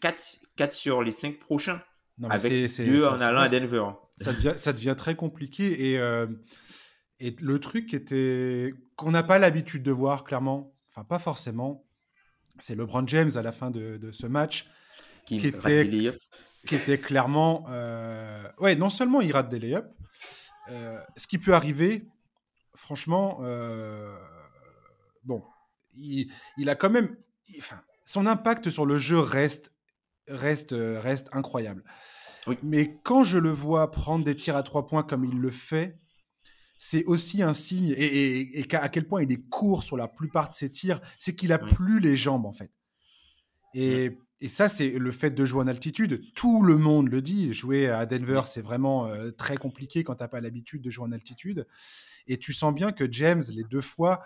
4, 4 sur les 5 prochains. avec deux en allant à Denver. Ça devient, ça devient très compliqué. Et, et le truc était qu'on n'a pas l'habitude de voir, clairement, enfin pas forcément, c'est LeBron James à la fin de, de ce match qui, qui était, qui était clairement... ouais, non seulement il rate des layups, ce qui peut arriver, franchement, bon, il, il, a quand même... Enfin, son impact sur le jeu reste, reste, reste incroyable. Mais quand je le vois prendre des tirs à trois points comme il le fait, c'est aussi un signe, et, à quel point il est court sur la plupart de ses tirs, c'est qu'il a plus les jambes en fait. Et, ça, c'est le fait de jouer en altitude. Tout le monde le dit. Jouer à Denver, c'est vraiment euh, très compliqué quand tu n'as pas l'habitude de jouer en altitude. Et tu sens bien que James, les deux fois,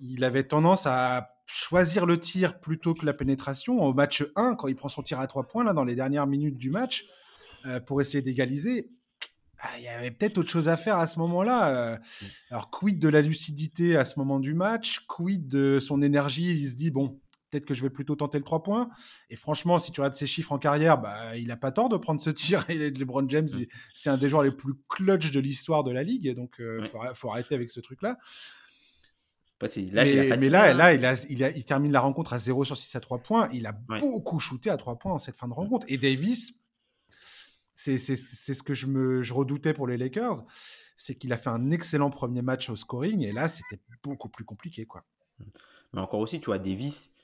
il avait tendance à choisir le tir plutôt que la pénétration. Au match 1, quand il prend son tir à trois points, là, dans les dernières minutes du match, euh, pour essayer d'égaliser, ah, il y avait peut-être autre chose à faire à ce moment-là. Euh. Alors, quid de la lucidité à ce moment du match? Quid de son énergie? Il se dit, bon, peut-être que je vais plutôt tenter le 3 points. Et franchement, si tu regardes ses chiffres en carrière, bah, il n'a pas tort de prendre ce tir. [LAUGHS] Et LeBron James, mm. c'est un des joueurs les plus clutch de l'histoire de la ligue. Donc, il euh, faut, arrêter avec ce truc-là. Mais, là, là il, a, il, termine la rencontre à 0 sur 6 à 3 points. Il a beaucoup shooté à 3 points en cette fin de rencontre. Et Davis, c'est ce que je, me, je redoutais pour les Lakers, c'est qu'il a fait un excellent premier match au scoring, et là, c'était beaucoup plus compliqué. quoi. Mais encore aussi, tu vois, Davis,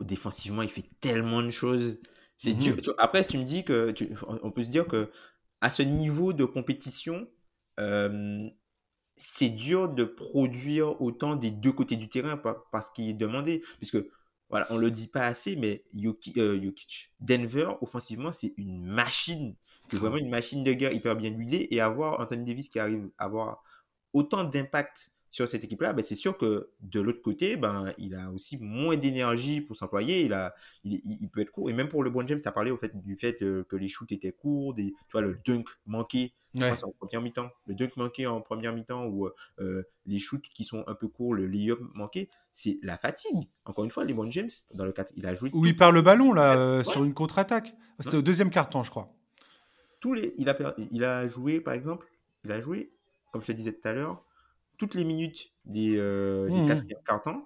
défensivement, il fait tellement de choses. C'est. Mhm. après, tu me dis que, on peut se dire que à ce niveau de compétition, euh, c'est dur de produire autant des deux côtés du terrain parce qu'il est demandé. Puisque voilà, on le dit pas assez, mais euh, Jokic, Denver, offensivement, c'est une machine. C'est vraiment une machine de guerre hyper bien huilée. Et avoir Anthony Davis qui arrive à avoir autant d'impact sur cette équipe-là, ben c'est sûr que de l'autre côté, ben, il a aussi moins d'énergie pour s'employer. Il, a, il, peut être court. Et même pour le bon James, tu as parlé au fait, du fait que les shoots étaient courts, des, tu vois, le dunk manqué en première mi-temps. Le dunk manqué en première mi-temps ou euh, les shoots qui sont un peu courts, le lay-up manqué, c'est la fatigue. Encore une fois, les bon James, dans le 4, il a joué. Où il perd le ballon, là, euh, sur une contre-attaque. C'était au deuxième quart-temps, je crois. Tous les, il, a, il a joué, par exemple, il a joué, comme je te disais tout à l'heure, toutes les minutes des, euh, des mmh. quatrièmes cartons.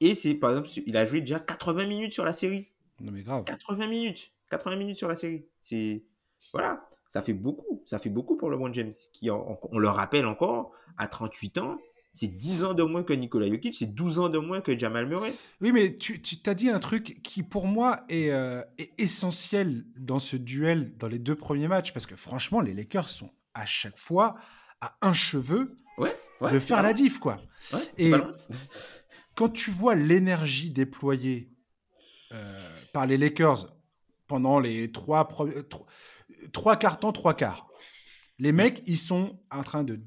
Et c'est, par exemple, il a joué déjà 80 minutes sur la série. Non, mais grave. 80 minutes. 80 minutes sur la série. C'est. Voilà. Ça fait beaucoup. Ça fait beaucoup pour le LeBron James. Qui, on, le rappelle encore, à 38 ans, c'est 10 ans de moins que Nikola Jokic, c'est 12 ans de moins que Jamal Murray. Oui, mais tu, tu t'as dit un truc qui, pour moi, est, euh, est, essentiel dans ce duel, dans les deux premiers matchs, parce que franchement, les Lakers sont à chaque fois à un cheveu de faire la diff, quoi. et quand tu vois l'énergie déployée euh, par les Lakers pendant les trois, trois, trois quarts temps, trois quarts, les mecs, ils sont en train de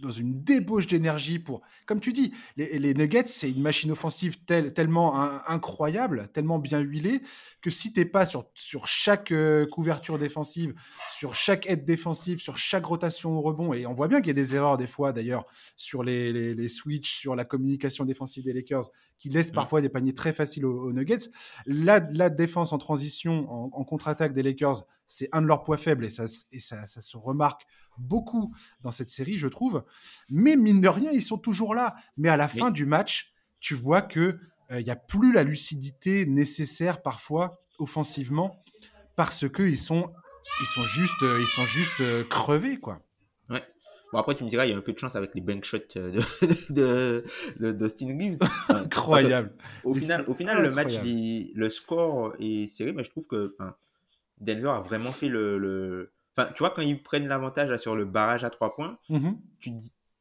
dans une débauche d'énergie pour. Comme tu dis, les, Nuggets, c'est une machine offensive tellement incroyable, tellement bien huilée, que si tu n'es pas sur, sur chaque euh, couverture défensive, sur chaque aide défensive, sur chaque rotation au rebond, et on voit bien qu'il y a des erreurs des fois d'ailleurs sur les, les, switches, sur la communication défensive des Lakers, qui laissent parfois des paniers très faciles aux, Nuggets. La, la, défense en transition, en, en contre-attaque des Lakers, c'est un de leurs points faibles et ça, et ça, ça se remarque beaucoup dans cette série, je trouve. Mais mine de rien, ils sont toujours là. Mais à la fin du match, tu vois que il euh, n'y a plus la lucidité nécessaire parfois offensivement parce que ils sont ils sont juste euh, ils sont juste euh, crevés quoi. Ouais. Bon après tu me diras il y a un peu de chance avec les bank shots de [LAUGHS] d'Austin Reeves. [LAUGHS] Incroyable. Au final au final le match le score est serré mais je trouve que Denver a vraiment fait le tu vois, quand ils prennent l'avantage sur le barrage à trois points, mmh tu,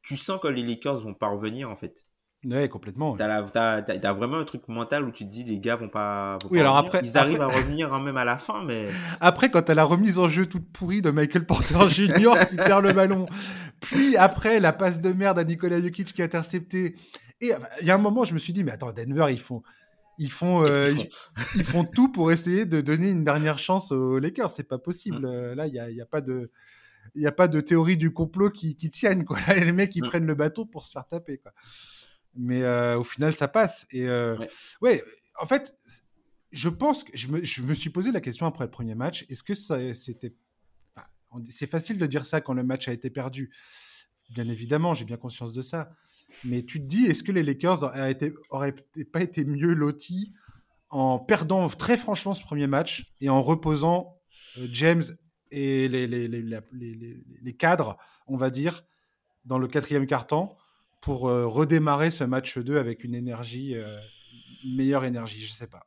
tu sens que les Lakers vont pas revenir, en fait. Ouais, complètement. Tu as, vraiment un truc mental où tu te dis les gars vont pas. oui, alors après. Ils arrivent à revenir hein, même à la fin, mais. [LAUGHS] Après, quand tu as la remise en jeu toute pourrie de Michael Porter [LAUGHS] Jr. qui perd le ballon, puis après la passe de merde à Nikola Jokic qui est intercepté. Et il y a un moment, je me suis dit, mais attends, Denver, ils font. Ils font, euh, ils, font tout pour essayer de donner une dernière chance aux Lakers. C'est pas possible. Mm. Euh, là, il n'y a, y a, pas de. Il a pas de théorie du complot qui, qui tienne. Quoi. Là, les mecs, ils mm. prennent le bateau pour se faire taper. Quoi. Mais au final, ça passe. Et ouais. en fait, je pense que je me, je me, suis posé la question après le premier match. Est-ce que c'était. c'est facile de dire ça quand le match a été perdu. Bien évidemment, j'ai bien conscience de ça. Mais tu te dis, est-ce que les Lakers auraient, pas été mieux lotis en perdant très franchement ce premier match et en reposant James et les, cadres, on va dire, dans le quatrième quart-temps pour euh, redémarrer ce match 2 avec une énergie, euh, une meilleure énergie, je sais pas.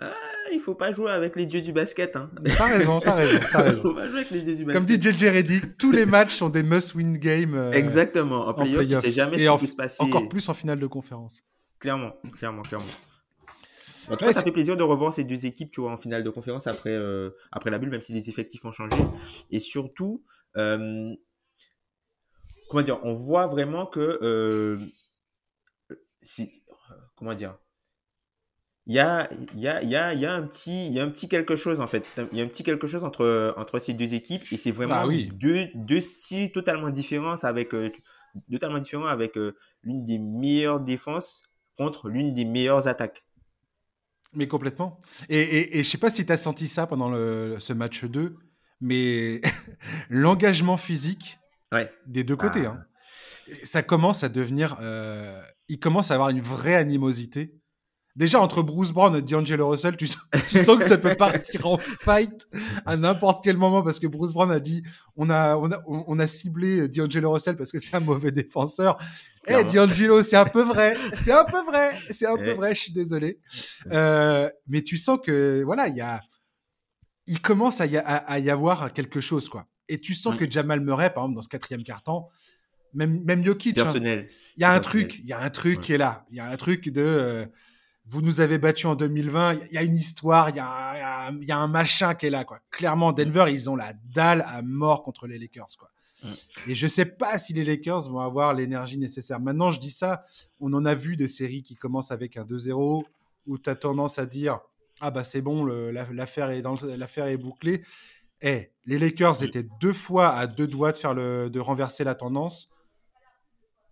Ah, il faut pas jouer avec les dieux du basket. Hein. T'as raison, t'as raison, as [LAUGHS] raison. faut pas jouer avec les dieux du basket. Comme dit JJ Reddick, tous les matchs sont des must-win games. Euh, Exactement. En playoff, play tu sais jamais ce qui peut se passer. Encore plus en finale de conférence. Clairement, clairement, clairement. En tout cas, ça fait plaisir de revoir ces deux équipes, tu vois, en finale de conférence après, après la bulle, même si les effectifs ont changé. Et surtout, comment dire, on voit vraiment que euh, comment dire, il y a, y, a, y, a, y a un petit, y a un petit quelque chose en fait, il y a un petit quelque chose entre entre ces deux équipes et c'est vraiment bah deux, deux styles totalement différents avec euh, totalement différents avec euh, l'une des meilleures défenses contre l'une des meilleures attaques. Mais complètement. Et, et, et je sais pas si tu as senti ça pendant le, ce match 2, mais [LAUGHS] l'engagement physique des deux côtés. Ah. Hein. Ça commence à devenir. Euh, il commence à avoir une vraie animosité. Déjà, entre Bruce Brown et D'Angelo Russell, tu sens, que ça peut partir en fight à n'importe quel moment parce que Bruce Brown a dit on a, on a, on a ciblé D'Angelo Russell parce que c'est un mauvais défenseur. Eh, hey, D'Angelo, c'est un peu vrai. C'est un peu vrai. C'est un peu vrai. Je suis désolé. Euh, mais tu sens que, voilà, il y a, il commence à y, à y avoir quelque chose, quoi. Et tu sens que Jamal Murray, par exemple, dans ce quatrième carton, même, même Jokic, hein, Personnel. il y a un truc, il y a un truc qui est là. Il y a un truc de, euh, vous nous avez battu en 2020, il y a une histoire, il y a, y a, un machin qui est là, quoi. Clairement, Denver, ils ont la dalle à mort contre les Lakers, quoi. Et je sais pas si les Lakers vont avoir l'énergie nécessaire. Maintenant, je dis ça, on en a vu des séries qui commencent avec un 2-0, où tu as tendance à dire, ah bah c'est bon, l'affaire est, dans, l'affaire est bouclée. Eh, les Lakers étaient deux fois à deux doigts de, faire le, de renverser la tendance.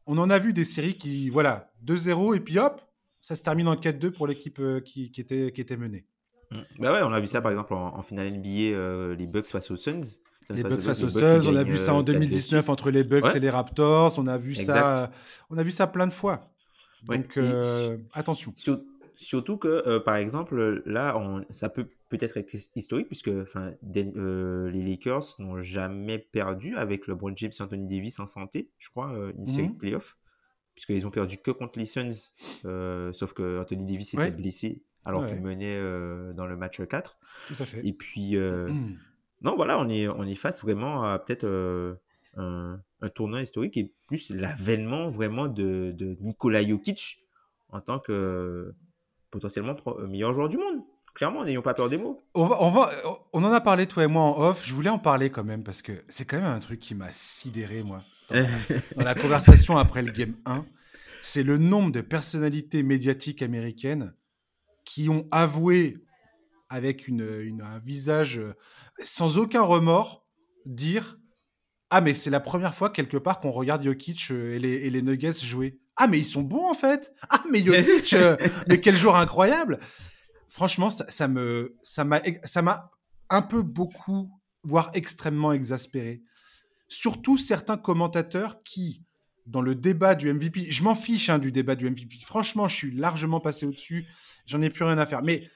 On en a vu des séries qui, voilà, 2-0 et puis hop, ça se termine en 4-2 pour l'équipe euh, qui, qui, était, qui était menée. Mm. Bah ouais, on a vu ça par exemple en, finale NBA, euh, les Bucks face aux Suns. Les Bucks face aux Suns, on a vu ça en 2019 euh, entre les Bucks et les Raptors, on a vu ça, on a vu ça plein de fois. Donc attention. Surtout que, par exemple, là, on, ça peut peut-être être historique, puisque enfin, euh, les Lakers n'ont jamais perdu avec LeBron James et Anthony Davis en santé, je crois, euh, une série de mhm. playoffs, puisqu'ils ont perdu que contre les Suns, euh, sauf que Anthony Davis était blessé alors qu'il menait dans le match 4. Tout à fait. Et puis, [CLEARS THROAT] non, voilà, on est, on est face vraiment à peut-être un, un, tournoi historique et plus l'avènement vraiment de, de Nikola Jokic en tant que potentiellement meilleur joueur du monde. Clairement, n'ayons pas peur des mots. On, va, on, va, on en a parlé, toi et moi, en off. Je voulais en parler quand même parce que c'est quand même un truc qui m'a sidéré, moi, [LAUGHS] dans, la conversation après le Game 1. C'est le nombre de personnalités médiatiques américaines qui ont avoué avec une, un visage euh, sans aucun remords dire Ah, mais c'est la première fois quelque part qu'on regarde Jokic euh, et les, et les Nuggets jouer. Ah, mais ils sont bons en fait. Ah, mais Jokic, euh, [LAUGHS] mais quel joueur incroyable franchement, ça, ça m'a, ça m'a un peu beaucoup, voire extrêmement exaspéré. Surtout certains commentateurs qui, dans le débat du MVP, je m'en fiche hein, du débat du MVP. Franchement, je suis largement passé au-dessus. J'en ai plus rien à faire. Mais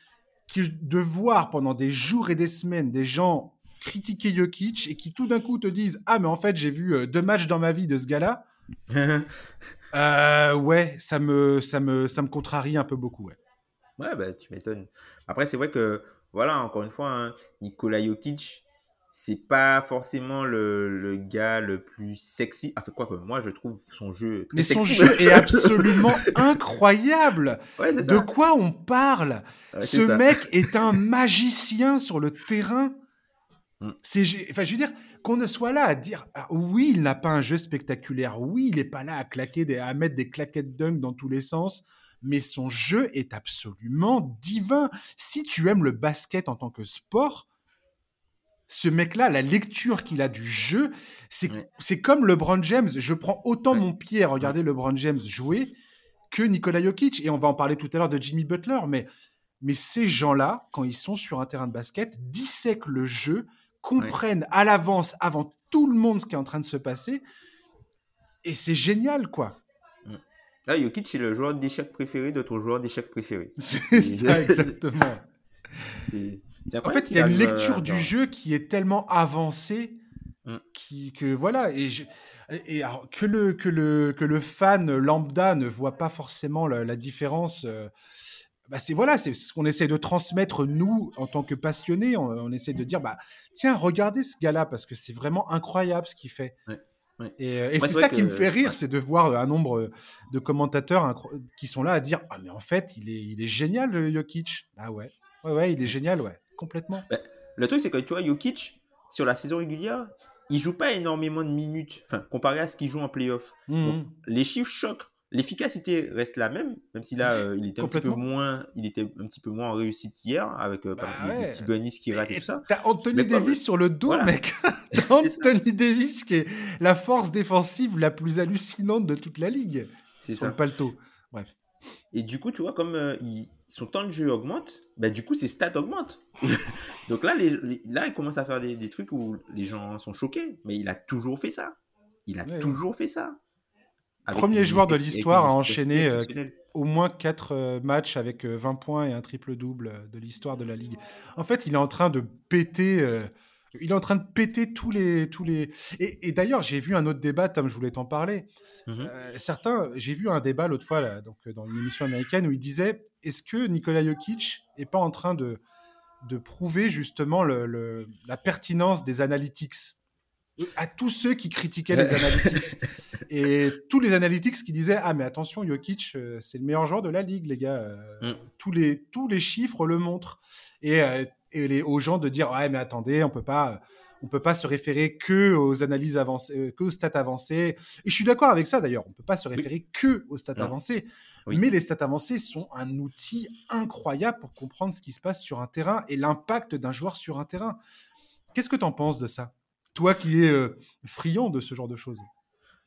qui, de voir pendant des jours et des semaines des gens critiquer Jokic et qui tout d'un coup te disent ah mais en fait j'ai vu euh, deux matchs dans ma vie de ce gars-là. [LAUGHS] Euh, ouais, ça me ça me ça me contrarie un peu beaucoup. Ouais. Ouais, bah, tu m'étonnes. Après, c'est vrai que, voilà, encore une fois, hein, Nikola Jokic, c'est pas forcément le, le, gars le plus sexy. Enfin, quoi que moi, je trouve son jeu très Mais son jeu est [LAUGHS] absolument incroyable. Ouais, de quoi on parle? Ce mec est un magicien sur le terrain. Mm. C'est, enfin, je veux dire, qu'on ne soit là à dire, ah, oui, il n'a pas un jeu spectaculaire, oui, il n'est pas là à claquer, des, à mettre des claquettes dunk dans tous les sens, mais son jeu est absolument divin. Si tu aimes le basket en tant que sport, ce mec-là, la lecture qu'il a du jeu, c'est comme comme LeBron James. Je prends autant mon pied à regarder LeBron James jouer que Nikola Jokic. Et on va en parler tout à l'heure de Jimmy Butler. Mais, mais ces gens-là, quand ils sont sur un terrain de basket, dissèquent le jeu, comprennent à l'avance, avant tout le monde, ce qui est en train de se passer. Et c'est génial, quoi. Là, Jokic, c'est le joueur d'échecs préféré de ton joueur d'échecs préféré. [LAUGHS] C'est ça, exactement. [LAUGHS] en fait, il y a une lecture du jeu qui est tellement avancée mm. qui, que voilà. Et, et que, le, que, le, que le fan lambda ne voit pas forcément la, différence. Euh, bah c'est voilà, c'est ce qu'on essaie de transmettre nous en tant que passionnés. On, essaie de dire bah tiens, regardez ce gars-là parce que c'est vraiment incroyable ce qu'il fait. Et, euh, c'est ça qui me fait rire, c'est de voir un nombre de commentateurs qui sont là à dire ah mais en fait il est il est génial le Jokic. Ah ouais, ouais ouais, il est génial ouais, complètement. Bah, le truc c'est que tu vois Jokic sur la saison régulière, il joue pas énormément de minutes, enfin comparé à ce qu'il joue en playoff. Mmh. les chiffres choquent. L'efficacité reste la même, même si là, euh, il était un petit peu moins, il était un petit peu moins en réussite hier avec euh, bah les petits bonus qui ratent et tout ça. T'as Anthony Davis sur le dos, mec. [LAUGHS] Anthony Davis qui est la force défensive la plus hallucinante de toute la ligue. C'est sur le paletot. Bref. Et du coup, tu vois, comme euh, son temps de jeu augmente, bah, du coup, ses stats augmentent. [LAUGHS] Donc là, les, là, il commence à faire des, des, trucs où les gens sont choqués. Mais il a toujours fait ça. Il a toujours fait ça. Premier joueur de l'histoire à enchaîner euh, au moins 4 euh, matchs avec 20 euh, points et un triple-double de l'histoire de la Ligue. En fait, il est en train de péter. Il est en train de péter tous les. Tous les... Et, d'ailleurs, j'ai vu un autre débat, Tom, je voulais t'en parler. Mhm. certains, j'ai vu un débat l'autre fois là, donc, dans une émission américaine où il disait est-ce que Nikola Jokic est pas en train de, de prouver justement le, la pertinence des analytics? À tous ceux qui critiquaient les analytics. [LAUGHS] et tous les analytics qui disaient Ah, mais attention, Jokic, euh, c'est le meilleur joueur de la ligue, les gars. Euh, mm. tous, les, tous les chiffres le montrent. Et, euh, et les, aux gens de dire Ouais, mais attendez, on peut pas. On peut pas se référer que aux analyses avancées, que aux stats avancées. Et je suis d'accord avec ça d'ailleurs. On peut pas se référer que aux stats avancées. Mais les stats avancées sont un outil incroyable pour comprendre ce qui se passe sur un terrain et l'impact d'un joueur sur un terrain. Qu'est-ce que tu en penses de ça toi qui es euh, friand de ce genre de choses?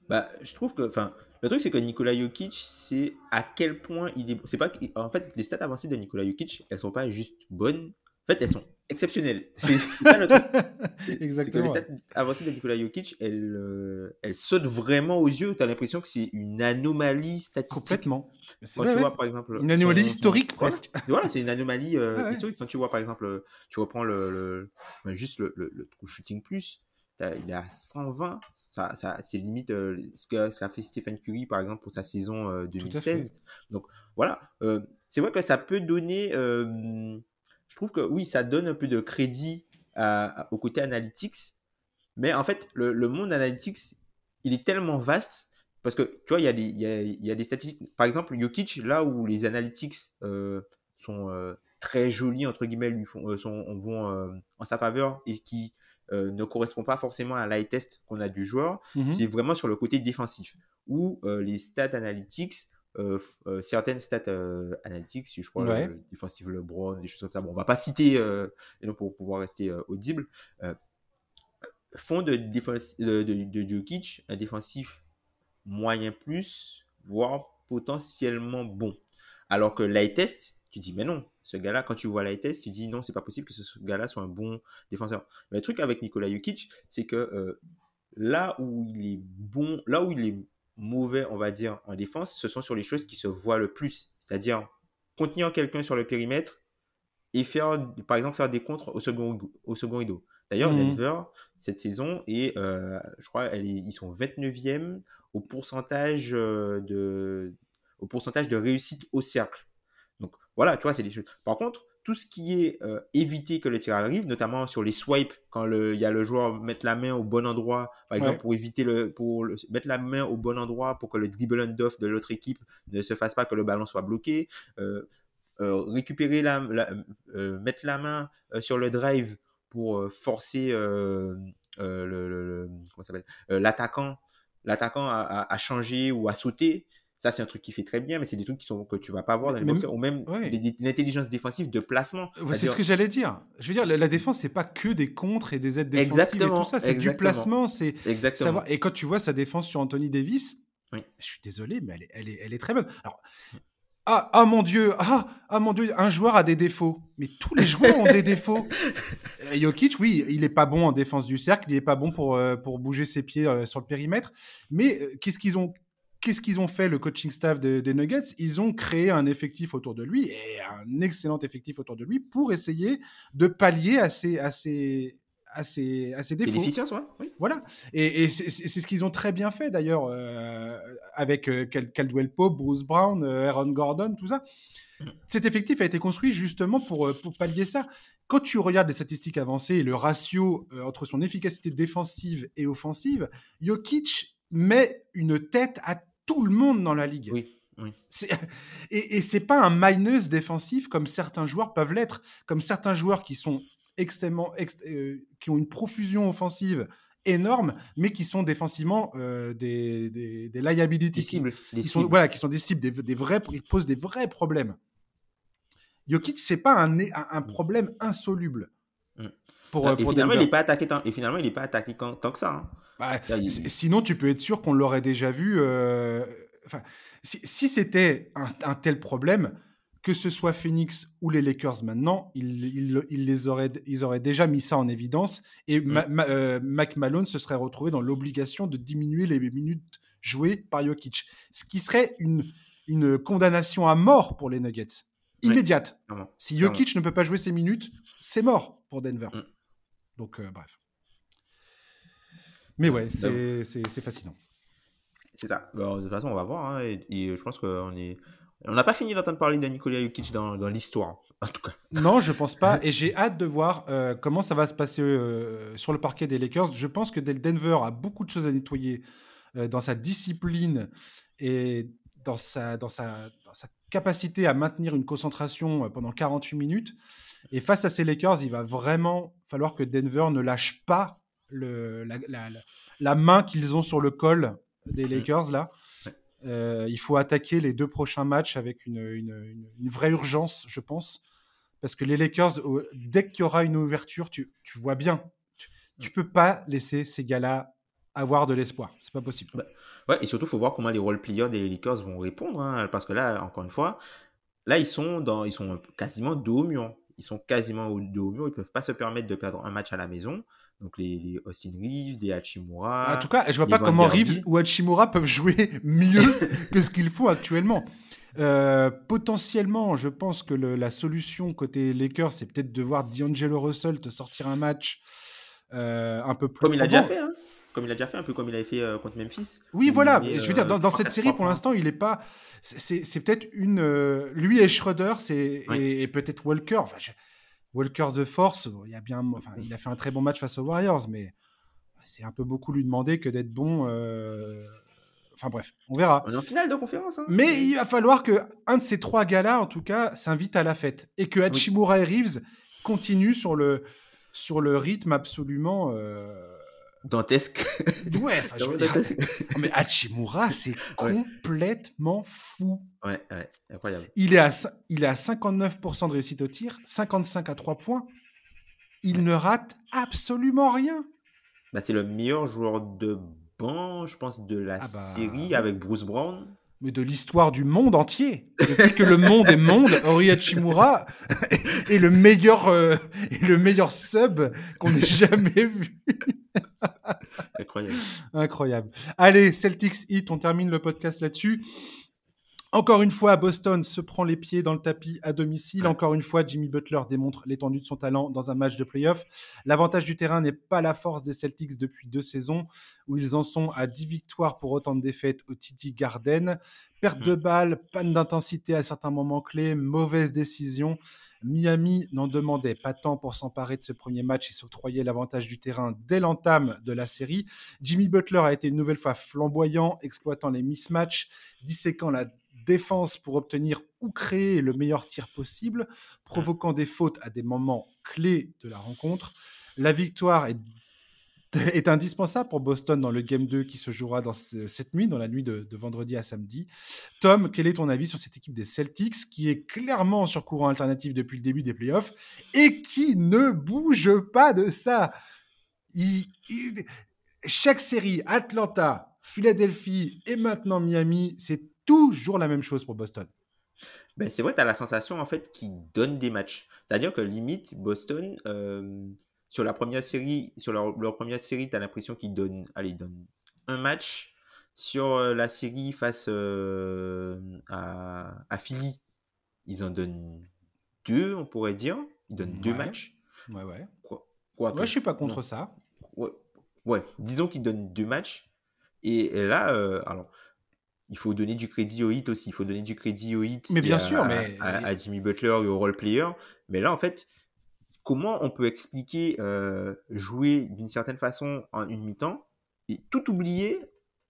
Bah, je trouve que, enfin, le truc c'est que Nikola Jokic, c'est à quel point il est, c'est pas, en fait, les stats avancées de Nikola Jokic, elles sont pas juste bonnes, en fait, elles sont exceptionnelles. [LAUGHS] C'est ça le truc. Exactement. Que les stats avancées de Nikola Jokic, elles, euh, elles sautent vraiment aux yeux. Tu as l'impression que c'est une anomalie statistique. Complètement. Quand tu vois, par exemple, une anomalie historique presque. Voilà, c'est une anomalie euh, [LAUGHS] historique. Quand tu vois, par exemple, tu reprends le, le juste le, le, le, shooting plus il est à 120. Ça, ça, c'est limite euh, ce qu'a fait Stephen Curry, par exemple, pour sa saison 2016. Euh, Donc, voilà. Euh, c'est vrai que ça peut donner. Je trouve que oui, ça donne un peu de crédit au côté analytics. Mais en fait, le, le, monde analytics, il est tellement vaste. Parce que, tu vois, il y, a des, il, y a, il y a des statistiques. Par exemple, Jokic, là où les analytics sont très jolis, entre guillemets, lui font, sont, vont en sa faveur et qui euh, ne correspond pas forcément à l'eye test qu'on a du joueur. Mhm. C'est vraiment sur le côté défensif, où euh, les stats analytics, euh, certaines stats analytics, je crois, le, défensif LeBron, des choses comme ça, bon, on va pas citer pour pouvoir rester audible, font de, de, de, de Jokic un défensif moyen plus, voire potentiellement bon. Alors que l'eye test, tu dis, mais non, ce gars-là, quand tu vois la test, tu dis, non, c'est pas possible que ce gars-là soit un bon défenseur. Mais le truc avec Nikola Jokic, c'est que euh, là où il est bon, là où il est mauvais, on va dire, en défense, ce sont sur les choses qui se voient le plus. C'est-à-dire contenir quelqu'un sur le périmètre et faire, par exemple, faire des contres au second, au second rideau. D'ailleurs, mmh. Denver, cette saison, et euh, je crois ils sont 29e au pourcentage, euh, de, au pourcentage de réussite au cercle. Voilà, tu vois, c'est des choses. Par contre, tout ce qui est euh, éviter que le tir arrive, notamment sur les swipes, quand il y a le joueur mettre la main au bon endroit, par exemple, pour éviter le, pour mettre la main au bon endroit pour que le dribble and-off de l'autre équipe ne se fasse pas que le ballon soit bloqué, euh, euh, récupérer la, mettre la main sur le drive pour forcer le, l'attaquant, l'attaquant à, changer ou à sauter. Ça, c'est un truc qui fait très bien, mais c'est des trucs qui sont, que tu vas pas voir dans les boxeurs, ou même l'intelligence défensive de placement. c'est ce que j'allais dire. Je veux dire, la, défense, c'est pas que des contres et des aides défensives et tout ça, c'est du placement. c'est Exactement. Et quand tu vois sa défense sur Anthony Davis, Je suis désolé, mais elle est, elle est, elle est très bonne. Alors, ah, ah mon Dieu, ah, ah mon Dieu, un joueur a des défauts. Mais tous les joueurs ont des défauts. [LAUGHS] Euh, Jokic, oui, il est pas bon en défense du cercle, il est pas bon pour, euh, pour bouger ses pieds euh, sur le périmètre. Mais qu'est-ce qu'ils ont Qu'est-ce qu'ils ont fait, le coaching staff des Nuggets? Ils ont créé un effectif autour de lui, et un excellent effectif autour de lui, pour essayer de pallier à ces, à ses, à défauts. oui. Voilà. Et, c'est ce qu'ils ont très bien fait d'ailleurs euh, avec euh, Caldwell Pope, Bruce Brown, euh, Aaron Gordon, tout ça. Mm. Cet effectif a été construit justement pour, pour pallier ça. Quand tu regardes les statistiques avancées et le ratio entre son efficacité défensive et offensive, Jokic met une tête à tout le monde dans la ligue. Oui. Oui. [LAUGHS] Et, et c'est pas un minus défensif comme certains joueurs peuvent l'être, comme certains joueurs qui sont extrêmement, euh, qui ont une profusion offensive énorme, mais qui sont défensivement euh, des, des, des, liabilities. cibles. Qui, sont, voilà, qui sont des cibles, des, des vrais, ils posent des vrais problèmes. Jokic, c'est pas un, un, problème insoluble. Mm. Pour, et, finalement, il n'est pas attaqué tant, et finalement, il n'est pas attaqué tant, que ça. Hein. Bah, sinon, tu peux être sûr qu'on l'aurait déjà vu. Euh, si, si c'était un, un, tel problème, que ce soit Phoenix ou les Lakers maintenant, ils, les auraient, ils auraient déjà mis ça en évidence et mm. euh, Mac Malone se serait retrouvé dans l'obligation de diminuer les minutes jouées par Jokic, ce qui serait une, une condamnation à mort pour les Nuggets, immédiate. Si Jokic ne peut pas jouer ses minutes, c'est mort pour Denver. Mm. Donc, euh, bref. Mais ouais, c'est fascinant. C'est ça. de toute façon, on va voir. Hein, et, je pense qu'on est on n'a pas fini d'entendre parler de Nikola Jokic dans, dans l'histoire, en tout cas. [LAUGHS] Non, je pense pas. Et j'ai hâte de voir euh, comment ça va se passer euh, sur le parquet des Lakers. Je pense que Denver a beaucoup de choses à nettoyer euh, dans sa discipline et dans sa, dans, sa, sa capacité à maintenir une concentration pendant 48 minutes. Et face à ces Lakers, il va vraiment falloir que Denver ne lâche pas le, la, la, la main qu'ils ont sur le col des Lakers là. Euh, il faut attaquer les deux prochains matchs avec une, une, une, vraie urgence, je pense. Parce que les Lakers, dès qu'il y aura une ouverture, tu, tu vois bien, tu, peux pas laisser ces gars-là avoir de l'espoir. C'est pas possible. Bah, ouais, et surtout, il faut voir comment les role players des Lakers vont répondre. Hein, parce que là, encore une fois, là, ils sont, dans, ils sont quasiment dos au mur. Ils sont quasiment dos au mur. Ils peuvent pas se permettre de perdre un match à la maison. Donc les, Austin Reeves, des Hachimura. En tout cas, je vois pas comment Reeves ou Hachimura peuvent jouer [LAUGHS] mieux [LAUGHS] que ce qu'il faut actuellement. Euh, potentiellement, je pense que la solution côté Lakers, c'est peut-être de voir D'Angelo Russell te sortir un match euh, un peu plus. Comme il a déjà fait, hein comme il a déjà fait, un peu comme il avait fait euh, contre Memphis. Oui, voilà. je veux dire, dans, cette série, pour l'instant, il est pas. C'est peut-être une. lui et Schroeder, c'est et, peut-être Walker. Enfin, Walker the Force, il, a bien, enfin, il a fait un très bon match face aux Warriors, mais c'est un peu beaucoup lui demander que d'être bon. Euh, enfin bref, on verra. On est en finale de conférence. Hein. Mais il va falloir que un de ces trois gars-là, en tout cas, s'invite à la fête et que Hachimura et Reeves continuent sur le, sur le rythme absolument. Euh, dantesque. Ouais, mais Hachimura, c'est complètement fou. Ouais, ouais, incroyable. Il est à, il est à 59% de réussite au tir, 55 à 3 points. Il ne rate absolument rien. Bah, c'est le meilleur joueur de banc, je pense, de la ah bah, série avec Bruce Brown. Mais de l'histoire du monde entier. Depuis que le monde est monde, Ori Hachimura est le meilleur, euh, est le meilleur sub qu'on ait jamais vu. Incroyable. Incroyable. Allez, Celtics Hit, on termine le podcast là-dessus. Encore une fois, Boston se prend les pieds dans le tapis à domicile. Encore une fois, Jimmy Butler démontre l'étendue de son talent dans un match de playoff. L'avantage du terrain n'est pas la force des Celtics depuis deux saisons, où ils en sont à 10 victoires pour autant de défaites au TD Garden. Perte de mm. balle, panne d'intensité à certains moments clés, mauvaise décision. Miami n'en demandait pas tant pour s'emparer de ce premier match et s'octroyer l'avantage du terrain dès l'entame de la série. Jimmy Butler a été une nouvelle fois flamboyant, exploitant les mismatchs, disséquant la défense pour obtenir ou créer le meilleur tir possible, provoquant des fautes à des moments clés de la rencontre. La victoire est, [LAUGHS] indispensable pour Boston dans le Game 2 qui se jouera dans cette nuit, dans la nuit de, vendredi à samedi. Tom, quel est ton avis sur cette équipe des Celtics qui est clairement sur courant alternatif depuis le début des playoffs et qui ne bouge pas de ça? Chaque série, Atlanta, Philadelphie et maintenant Miami, c'est toujours la même chose pour Boston. Ben, c'est vrai, tu as la sensation en fait qu'ils donnent des matchs. C'est-à-dire que limite, Boston, euh, sur la première série, sur leur, première série, tu as l'impression qu'ils donnent, allez, ils donnent un match. Sur euh, la série face euh, à, à Philly, ils en donnent deux, on pourrait dire. Ils donnent deux matchs. Ouais, ouais. Quoi, quoi je suis pas contre ça. Ouais, ouais. disons qu'ils donnent deux matchs. Et, là, euh, alors, il faut donner du crédit au hit aussi. Il faut donner du crédit au hit. Mais bien à, sûr, mais. À, Jimmy Butler et au role player. Mais là, en fait, comment on peut expliquer euh, jouer d'une certaine façon en une mi-temps et tout oublier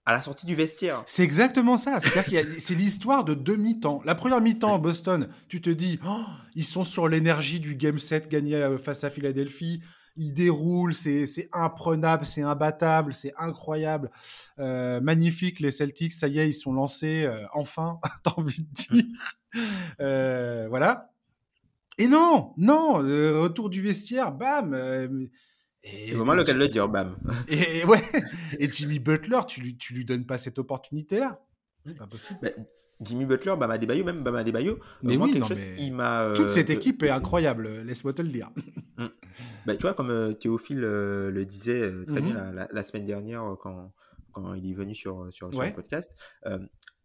à la sortie du vestiaire? C'est exactement ça. C'est-à-dire [LAUGHS] c'est l'histoire de deux mi-temps. La première mi-temps Boston, tu te dis, oh, ils sont sur l'énergie du game set gagné euh, face à Philadelphie. Ils déroulent, c'est imprenable, c'est imbattable, c'est incroyable. Euh, magnifique, les Celtics, ça y est, ils sont lancés, euh, enfin, [LAUGHS] t'as envie de dire. [LAUGHS] voilà. Et non, non, retour du vestiaire, bam c'est vraiment le cas de le dire, bam. [LAUGHS] Et, ouais. Et Jimmy Butler, tu lui, tu lui donnes pas cette opportunité-là. C'est pas possible. Jimmy Butler, Bama Debayo, même Bama Debayo, mais oui, quelque chose qui m'a. Toute cette euh, équipe est incroyable, laisse-moi te le dire. Mm. bah, tu vois, comme euh, Théophile euh, le disait très bien mm-hmm. la, semaine dernière quand, quand il est venu sur, sur, le podcast,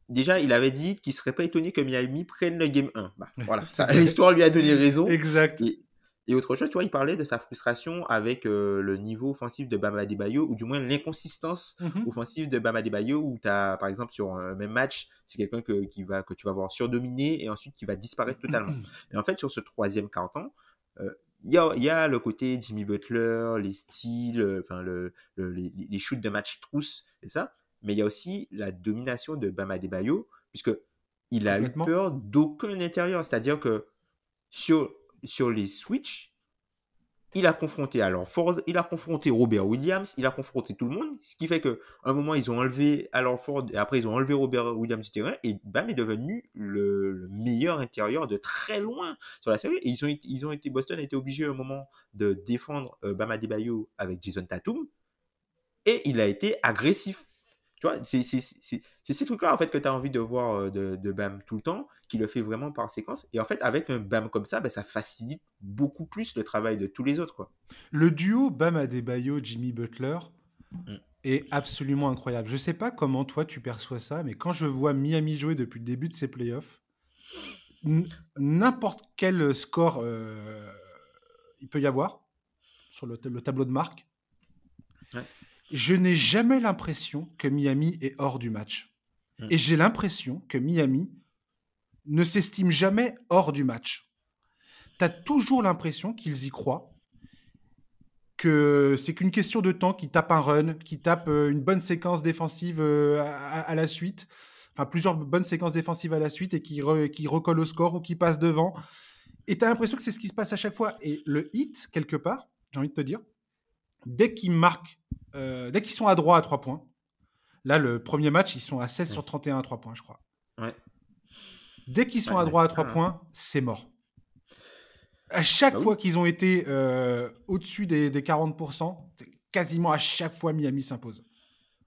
déjà, il avait dit qu'il serait pas étonné que Miami prenne le game 1. Bah, [LAUGHS] voilà, l'histoire lui a donné raison. Exact. Et autre chose, tu vois, il parlait de sa frustration avec euh, le niveau offensif de Bama Bayo, ou du moins l'inconsistance mmh offensive de Bama Bayo, où tu as, par exemple, sur un même match, c'est quelqu'un que, qui va, que tu vas voir surdominer et ensuite qui va disparaître totalement. [CLEARS THROAT] Et en fait, sur ce troisième carton, euh, il y, a, y, a, le côté Jimmy Butler, les styles, euh, enfin le, les, les, shoots de match trousse et ça, mais il y a aussi la domination de Bama Bayo, puisque il a eu peur d'aucun intérieur, c'est-à-dire que sur sur les Switch, il a confronté alors Ford, il a confronté Robert Williams, il a confronté tout le monde, ce qui fait que un moment ils ont enlevé alors Ford et après ils ont enlevé Robert Williams du terrain et Bam est devenu le, meilleur intérieur de très loin sur la série. Été Boston a été obligé à un moment de défendre euh, Bam avec Jason Tatum et il a été agressif tu vois, c'est ces trucs-là, en fait, que tu as envie de voir euh, de, BAM tout le temps, qui le fait vraiment par séquence. Et en fait, avec un BAM comme ça, ben, ça facilite beaucoup plus le travail de tous les autres. Quoi. Le duo BAM Adebayo, Jimmy Butler mm. est absolument incroyable. Je sais pas comment toi tu perçois ça, mais quand je vois Miami jouer depuis le début de ses playoffs, n'importe quel score euh, il peut y avoir sur le, le tableau de marque. Ouais je n'ai jamais l'impression que Miami est hors du match. Hmm. Et j'ai l'impression que Miami ne s'estime jamais hors du match. Tu as toujours l'impression qu'ils y croient, que c'est qu'une question de temps qu'ils tapent un run, qu'ils tapent euh, une bonne séquence défensive euh, à, la suite, enfin plusieurs bonnes séquences défensives à la suite et qui, recollent au score ou qui passent devant. Et tu as l'impression que c'est ce qui se passe à chaque fois. Et le hit, quelque part, j'ai envie de te dire, dès qu'ils marquent euh, dès qu'ils sont à droit à 3 points, là, le premier match, ils sont à 16 sur 31 à 3 points, je crois. Dès qu'ils sont à droit à 3 points, c'est mort. À chaque bah fois qu'ils ont été euh, au-dessus des, 40%, quasiment à chaque fois, Miami s'impose.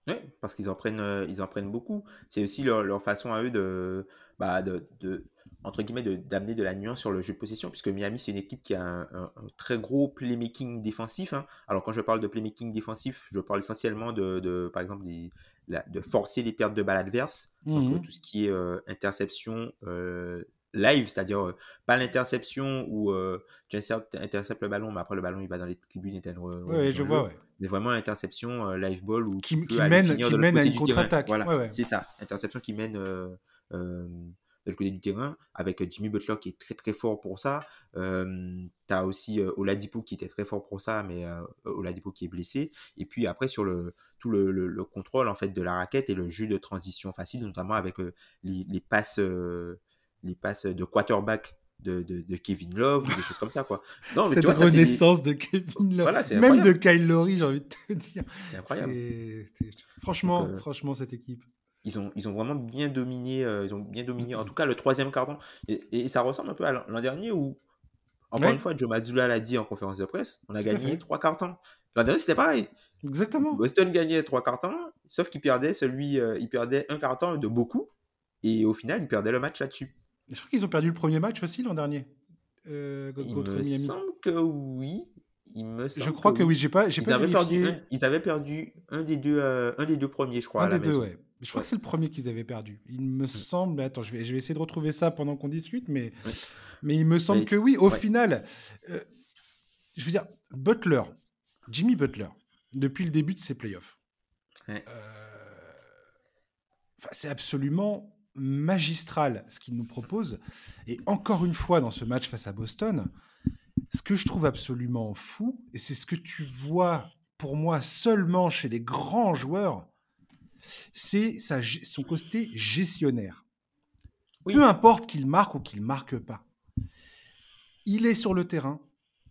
Oui, parce qu'ils en prennent, euh, ils en prennent beaucoup. C'est aussi leur, façon à eux de, bah, de, entre guillemets, d'amener de, la nuance sur le jeu de possession, puisque Miami, c'est une équipe qui a un, très gros playmaking défensif. Hein. Alors, quand je parle de playmaking défensif, je parle essentiellement de, par exemple, de forcer les pertes de balles adverses, donc, mhm. tout ce qui est euh, interception euh, live, c'est-à-dire euh, pas l'interception où tu interceptes le ballon, mais après le ballon il va dans les tribunes et Oui, je vois, Mais vraiment l'interception live ball où qui, mène, qui mène à une contre-attaque. Voilà, c'est ça, interception qui mène de côté du terrain, avec euh, Jimmy Butler qui est très très fort pour ça. Euh, tu as aussi euh, Oladipo qui était très fort pour ça, mais Oladipo qui est blessé. Et puis après, sur le, tout le, le, contrôle en fait de la raquette et le jeu de transition facile, notamment avec les, les, passes, les passes de quarterback de, de, Kevin Love ou des choses comme ça quoi. [LAUGHS] Non, mais Cette tu vois, renaissance de Kevin Love, même de Kyle Lowry, j'ai envie de te dire. C'est incroyable. Franchement, franchement cette équipe ils ont, ils ont vraiment bien dominé, euh, ils ont bien dominé, en tout cas le troisième carton. Et, et, ça ressemble un peu à l'an dernier où Encore une fois, Joe Mazzulla l'a dit en conférence de presse, on a gagné trois cartons. L'an dernier, c'était pareil. Exactement. Boston gagnait trois cartons, sauf qu'il perdait celui, euh, il perdait un carton de beaucoup, et au final, il perdait le match là-dessus. Je crois qu'ils ont perdu le premier match aussi l'an dernier. Euh, il me semble que oui. Il me je crois que oui, j'ai pas, j'ai ils, avaient perdu un, ils avaient perdu un des deux, euh, un des deux premiers, je crois. Un des deux, ouais. Je crois que c'est le premier qu'ils avaient perdu. Il me mm. semble. Attends, je vais, je vais essayer de retrouver ça pendant qu'on discute, mais, mais il me semble que oui. Au final, euh, je veux dire, Butler, Jimmy Butler, depuis le début de ses playoffs, c'est absolument magistral ce qu'il nous propose. Et encore une fois, dans ce match face à Boston, ce que je trouve absolument fou, et c'est ce que tu vois pour moi seulement chez les grands joueurs, c'est son côté gestionnaire. Peu importe qu'il marque ou qu'il marque pas. Il est sur le terrain,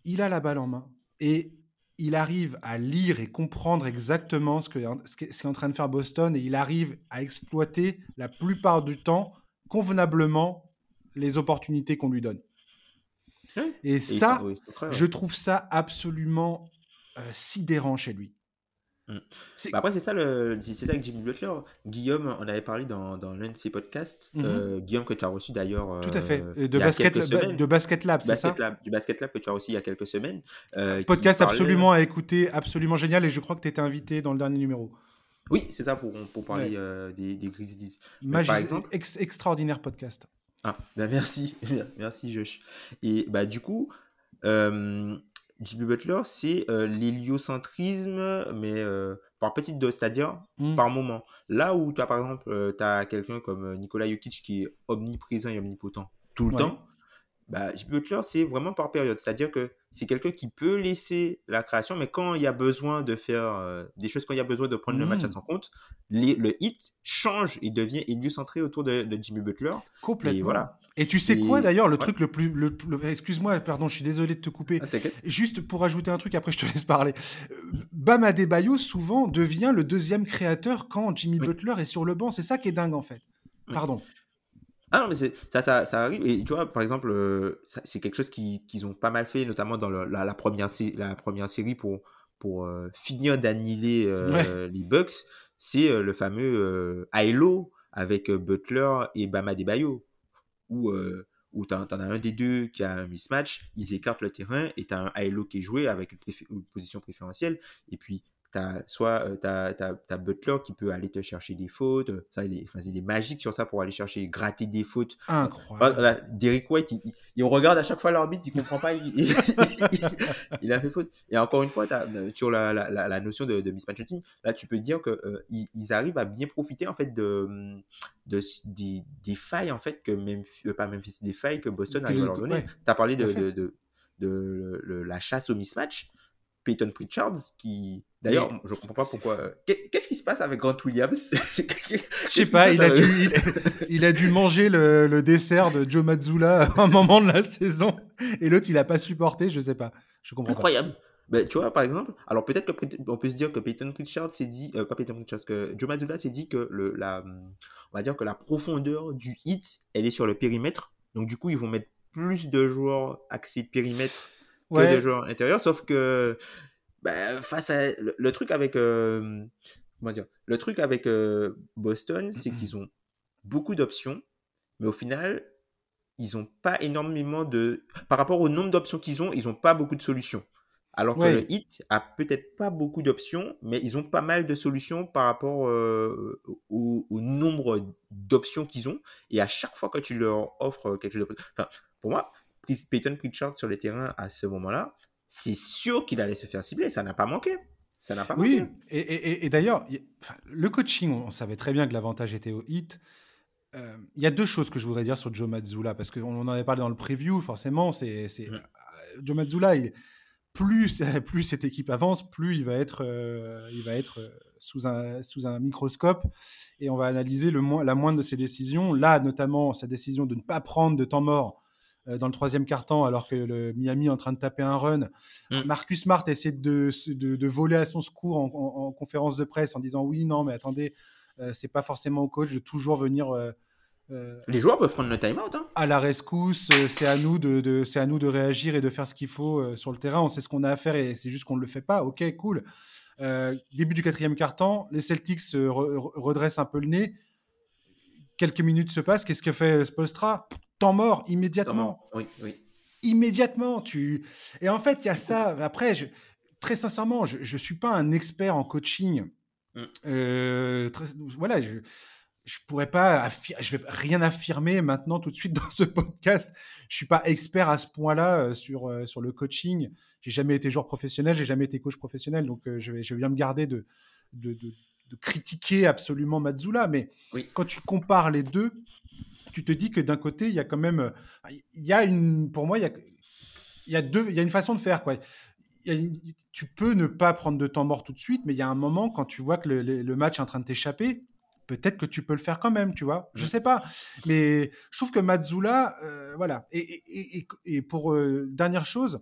il a la balle en main et il arrive à lire et comprendre exactement ce que ce qu'est en train de faire Boston et il arrive à exploiter la plupart du temps convenablement les opportunités qu'on lui donne. Et, ça, je trouve ça absolument euh, sidérant chez lui. Mm. Bah après, c'est ça, le, c'est ça avec Jimmy Butler. Guillaume, on avait parlé dans, dans l'un de ses podcasts. Mm-hmm. Euh, Guillaume, que tu as reçu d'ailleurs. Tout à fait. Euh, de, basket, de Basket Lab, c'est ça? Du Basket Lab que tu as reçu il y a quelques semaines. Euh, podcast absolument à écouter, absolument génial. Et je crois que tu étais invité dans le dernier numéro. Oui, c'est ça pour, pour parler des, des Grizzlies. par exemple... extraordinaire podcast. Ah, bah merci. [LAUGHS] merci, Josh. Et bah, du coup. Jimmy Butler, c'est euh, l'héliocentrisme, mais euh, par petite dose, c'est-à-dire mmh. par moment. Là où tu as par exemple, euh, tu as quelqu'un comme Nikola Jokic qui est omniprésent et omnipotent tout le temps, bah, Jimmy Butler, c'est vraiment par période. C'est-à-dire que c'est quelqu'un qui peut laisser la création, mais quand il y a besoin de faire euh, des choses, quand il y a besoin de prendre le match à son compte, le hit change et devient centré autour de, Jimmy Butler. Complètement. Et, voilà. et tu sais quoi d'ailleurs, le truc le plus. Le, Excuse-moi, pardon, je suis désolé de te couper. Ah, Juste pour ajouter un truc, après je te laisse parler. Euh, Bam Adebayo souvent devient le deuxième créateur quand Jimmy Butler est sur le banc. C'est ça qui est dingue en fait. Pardon. Ah non, mais ça, ça, ça arrive. Et tu vois, par exemple, euh, c'est quelque chose qu'ils ont pas mal fait, notamment dans la, première, la première série pour, pour euh, finir d'annihiler euh, les Bucks. C'est le fameux Hilo avec Butler et Bama Debayo. Où, où tu as, un des deux qui a un mismatch, ils écartent le terrain et tu as un Hilo qui est joué avec une, une position préférentielle. Et puis T'as, soit euh, tu as, Butler qui peut aller te chercher des fautes. Ça, il, est, enfin, il est magique sur ça pour aller chercher, gratter des fautes. Incroyable. Derek White, il, regarde à chaque fois l'arbitre, il comprend pas, il, il, [LAUGHS] a fait faute. Et encore une fois, euh, sur la, la, la, notion de, de mismatch là, tu peux dire que euh, ils, arrivent à bien profiter en fait de, de, des, des failles en fait que même pas même des failles que Boston arrive à leur donner. tu as parlé de, de, de, de, la chasse au mismatch. Peyton Pritchard, qui d'ailleurs, je comprends pas pourquoi. Qu'est-ce qui se passe avec Grant Williams [LAUGHS] Je sais pas, il a, dû, il, a dû manger le, dessert de Joe Mazzulla [LAUGHS] à un moment de la saison et l'autre il a pas supporté, je sais pas. Je comprends Incroyable. Ben, tu vois, par exemple, alors peut-être qu'on peut se dire que Peyton Pritchard s'est dit, euh, pas Peyton Pritchard, que Joe Mazzulla s'est dit que le, la, on va dire que la profondeur du hit, elle est sur le périmètre. Donc du coup, ils vont mettre plus de joueurs axés périmètre que des joueurs intérieurs. Sauf que bah, face à le, truc avec euh, comment dire, le truc avec euh, Boston, c'est qu'ils ont beaucoup d'options, mais au final, ils n'ont pas énormément de par rapport au nombre d'options qu'ils ont, ils n'ont pas beaucoup de solutions. Alors que le Hit a peut-être pas beaucoup d'options, mais ils ont pas mal de solutions par rapport euh, au, au, nombre d'options qu'ils ont. Et à chaque fois que tu leur offres quelque chose de... Enfin, pour moi, Peyton Pritchard sur le terrain à ce moment-là, c'est sûr qu'il allait se faire cibler. Ça n'a pas manqué. Ça n'a pas oui, et, et, d'ailleurs, le coaching, on savait très bien que l'avantage était au hit. Euh, il y a deux choses que je voudrais dire sur Joe Mazzulla, parce qu'on en avait parlé dans le preview, forcément. c'est euh, Joe Mazzulla, plus, [LAUGHS] plus cette équipe avance, plus il va être, euh, il va être sous, un, sous un microscope et on va analyser le, la moindre de ses décisions. Là, notamment, sa décision de ne pas prendre de temps mort euh, dans le troisième quart-temps, alors que le Miami est en train de taper un run. Mm. Marcus Smart essaie de, de, voler à son secours en, conférence de presse en disant oui, non, mais attendez, euh, c'est pas forcément au coach de toujours venir euh, les joueurs peuvent prendre le time-out. Hein. À la rescousse, c'est à nous de, c'est à nous de réagir et de faire ce qu'il faut sur le terrain. On sait ce qu'on a à faire et c'est juste qu'on ne le fait pas. Ok, cool. début du quatrième quart-temps, les Celtics redressent un peu le nez. Quelques minutes se passent. Qu'est-ce que fait Spolstra Temps mort immédiatement. Oui, oui. Immédiatement, tu. Et en fait, il y a ça. Après, je... très sincèrement, je ne suis pas un expert en coaching. Mm. Euh, voilà, je je pourrais pas, je vais rien affirmer maintenant tout de suite [LAUGHS] dans ce podcast. Je suis pas expert à ce point-là euh, sur euh, sur le coaching. J'ai jamais été joueur professionnel, j'ai jamais été coach professionnel, donc je vais je vais bien me garder de de, de, critiquer absolument Mazzula. Mais quand tu compares les deux, tu te dis que d'un côté, il y a quand même, il y a une, pour moi, il y a, il y a deux, il y a une façon de faire quoi. tu peux ne pas prendre de temps mort tout de suite, mais il y a un moment quand tu vois que le, match est en train de t'échapper, peut-être que tu peux le faire quand même, tu vois. Je sais pas, mais je trouve que Mazzula, euh, voilà. Et, et, pour euh, dernière chose,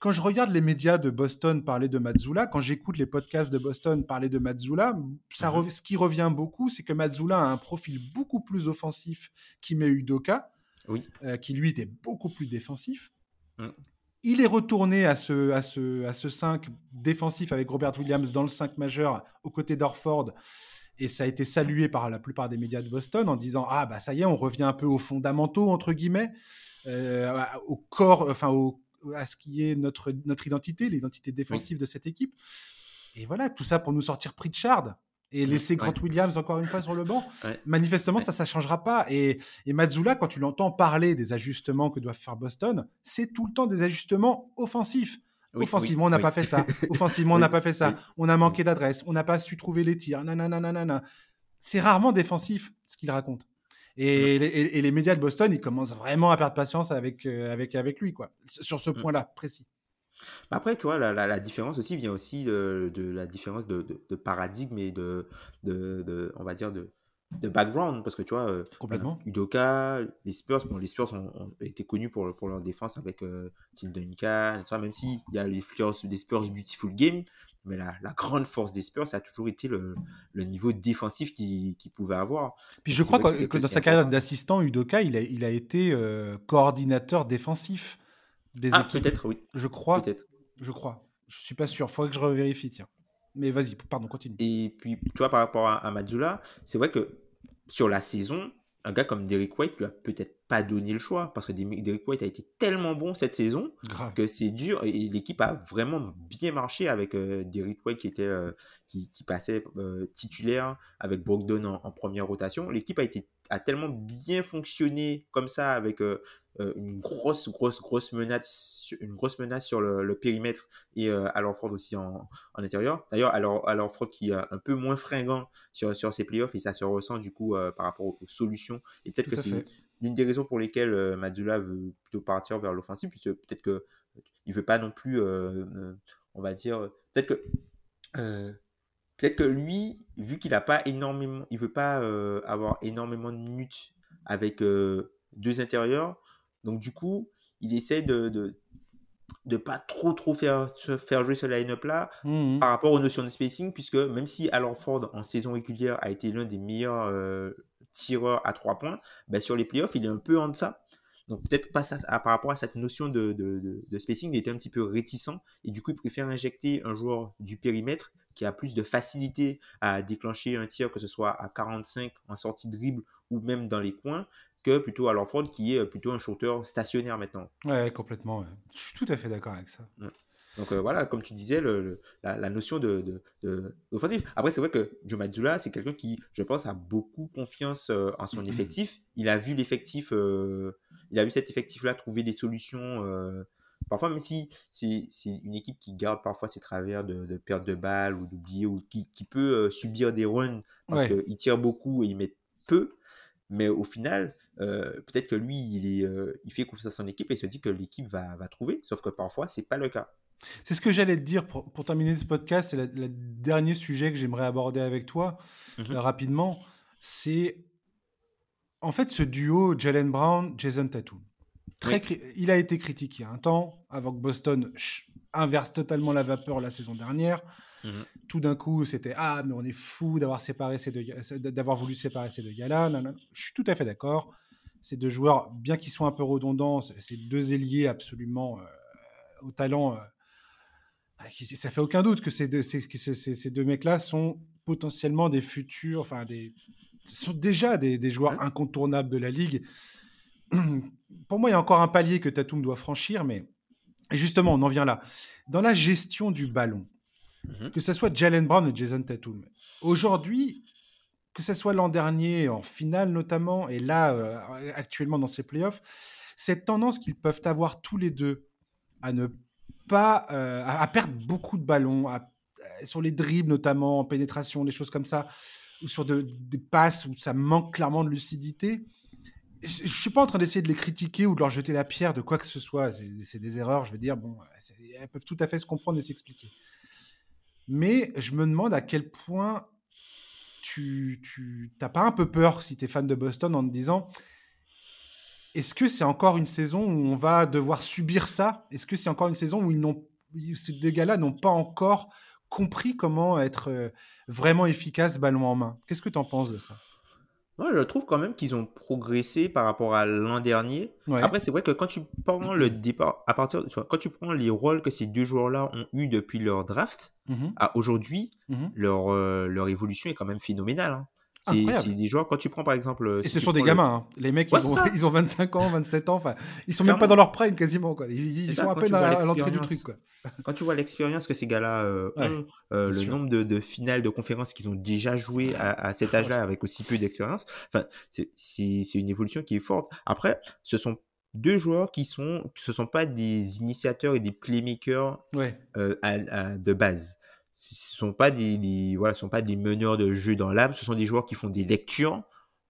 quand je regarde les médias de Boston parler de Mazzula, quand j'écoute les podcasts de Boston parler de Mazzula, ça mhm. ce qui revient beaucoup, c'est que Mazzula a un profil beaucoup plus offensif qu'Ime Udoka, oui. Euh, qui lui était beaucoup plus défensif. Mm. Il est retourné à ce, à, ce, à ce 5 défensif avec Robert Williams dans le 5 majeur aux côtés d'Orford. Et ça a été salué par la plupart des médias de Boston en disant Ah, bah ça y est, on revient un peu aux fondamentaux, entre guillemets, euh, au corps, enfin au, à ce qui est notre, notre identité, l'identité défensive de cette équipe. Et voilà, tout ça pour nous sortir Pritchard et laisser Grant Williams encore une fois sur le banc. Manifestement, ça, ça changera pas. Et, et Mazzula, quand tu l'entends parler des ajustements que doit faire Boston, c'est tout le temps des ajustements offensifs. Offensivement, on n'a pas fait ça. Offensivement, on n'a pas fait ça. On a manqué d'adresse. On n'a pas su trouver les tirs. C'est rarement défensif ce qu'il raconte. Et, les, médias de Boston, ils commencent vraiment à perdre patience avec, euh, avec, avec lui, quoi, sur ce mm. point-là précis. Bah, après, tu vois, la, la, différence aussi vient aussi de, de la différence de, de, paradigme et de, de, on va dire, de, de background. Parce que tu vois, euh, Complètement. Udoka, les Spurs, bon, les Spurs ont, été connus pour, pour leur défense avec euh, Tim Duncan, même s'il y a les Spurs, des Spurs Beautiful Game, mais la, la, grande force des Spurs, ça a toujours été le, le niveau défensif qu'ils pouvaient avoir. Puis je crois que, dans sa carrière d'assistant, Udoka, il a, il a été euh, coordinateur défensif des ah, équipes. peut-être, oui. Je crois. Je crois. Je suis pas sûr. Il faudrait que je revérifie, tiens. Mais vas-y, pardon, continue. Et puis, tu vois, par rapport à, à Mazzula, c'est vrai que sur la saison, un gars comme Derek White lui a peut-être pas donné le choix parce que Derek White a été tellement bon cette saison que c'est dur et l'équipe a vraiment bien marché avec euh, Derek White qui était euh, qui, passait euh, titulaire avec Brogdon en, première rotation. L'équipe a été a tellement bien fonctionné comme ça avec une grosse, grosse, grosse menace, une grosse menace sur le, périmètre et euh, Ford aussi en, en intérieur. D'ailleurs, alors Ford qui est un peu moins fringant sur, sur ses playoffs et ça se ressent du coup euh, par rapport aux, solutions. Et peut-être que c'est l'une des raisons pour lesquelles euh, Madula veut plutôt partir vers l'offensive, puisque peut-être que il veut pas non plus, on va dire, peut-être que peut-être que lui, vu qu'il a pas énormément, il veut pas avoir énormément de minutes avec deux intérieurs, donc, du coup, il essaie de, de de pas trop trop faire, faire jouer ce line-up là mmh par rapport aux notions de spacing puisque même si Alan Ford en saison régulière a été l'un des meilleurs euh, tireurs à trois points ben sur les playoffs il est un peu en deçà. Donc peut-être pas ça, par rapport à cette notion de, de, de, spacing il était un petit peu réticent et du coup il préfère injecter un joueur du périmètre qui a plus de facilité à déclencher un tir que ce soit à 45 en sortie de dribble ou même dans les coins que plutôt à l'enfant qui est plutôt un shooter stationnaire maintenant. Ouais, complètement. Je suis tout à fait d'accord avec ça. Donc euh, voilà, comme tu disais, le, la, notion de, de, Après, c'est vrai que Joe Mazzula, c'est quelqu'un qui, je pense, a beaucoup confiance euh, en son [CLEARS THROAT] effectif. Il a vu l'effectif, euh, il a vu cet effectif-là trouver des solutions. parfois, même si c'est une équipe qui garde parfois ses travers de, perte de balles ou d'oublier, ou qui, qui peut subir des runs parce qu'il tire beaucoup et il met peu. Mais au final, euh, peut-être que lui, il, est, euh, il fait confiance à son équipe et il se dit que l'équipe va, va, trouver. Sauf que parfois, c'est pas le cas. C'est ce que j'allais te dire pour, pour, terminer ce podcast. C'est le dernier sujet que j'aimerais aborder avec toi mhm. euh, rapidement. C'est en fait ce duo Jalen Brown, Jason Tatum. Très Il a été critiqué un temps avant que Boston inverse totalement la vapeur la saison dernière. Mmh Tout d'un coup, c'était ah mais on est fou d'avoir séparé ces deux, d'avoir voulu séparer ces deux gars-là. Je suis tout à fait d'accord. Ces deux joueurs, bien qu'ils soient un peu redondants, ces deux ailiers absolument euh, au talent. Euh, ça fait aucun doute que ces deux, ces, ces, deux mecs-là sont potentiellement des futurs, enfin des, sont déjà des, des joueurs incontournables de la ligue. [CLEARS THROAT] Pour moi, il y a encore un palier que Tatum doit franchir, mais justement, on en vient là. Dans la gestion du ballon, Mhm. Que ce soit Jalen Brown et Jason Tatum. Aujourd'hui, que ce soit l'an dernier, en finale notamment, et là, euh, actuellement dans ces playoffs, cette tendance qu'ils peuvent avoir tous les deux à ne pas. Euh, à, perdre beaucoup de ballons, sur les dribbles notamment, en pénétration, des choses comme ça, ou sur des passes où ça manque clairement de lucidité. Je ne suis pas en train d'essayer de les critiquer ou de leur jeter la pierre de quoi que ce soit. C'est des erreurs, je veux dire. Bon, elles peuvent tout à fait se comprendre et s'expliquer. Mais je me demande à quel point tu n'as pas un peu peur si tu es fan de Boston en te disant est-ce que c'est encore une saison où on va devoir subir ça? Est-ce que c'est encore une saison où ils n'ont, ces deux gars-là n'ont pas encore compris comment être euh, vraiment efficace ballon en main? Qu'est-ce que tu en penses de ça? Moi, je trouve quand même qu'ils ont progressé par rapport à l'an dernier. Après, c'est vrai que quand tu prends le départ, à partir, quand tu prends les rôles que ces deux joueurs-là ont eu depuis leur draft mhm. à aujourd'hui, mhm. leur, euh, leur évolution est quand même phénoménale. Hein. C'est des joueurs, quand tu prends par exemple. Euh, Et ce sont des gamins, hein. les mecs, ils, ont, [LAUGHS] ils, ont, 25 ans, 27 ans, enfin, ils sont même pas dans leur prime quasiment, quoi. Ils, sont à peine à l'entrée du truc, quoi. [LAUGHS] Quand tu vois l'expérience que ces gars-là euh, ont, euh, le nombre de, de, finales de conférences qu'ils ont déjà joué à, à cet âge-là [LAUGHS] avec aussi peu d'expérience, enfin, c'est une évolution qui est forte. Après, ce sont deux joueurs qui sont, ce sont pas des initiateurs et des playmakers de base ce sont pas des, voilà, ce sont pas des meneurs de jeu dans l'âme, ce sont des joueurs qui font des lectures,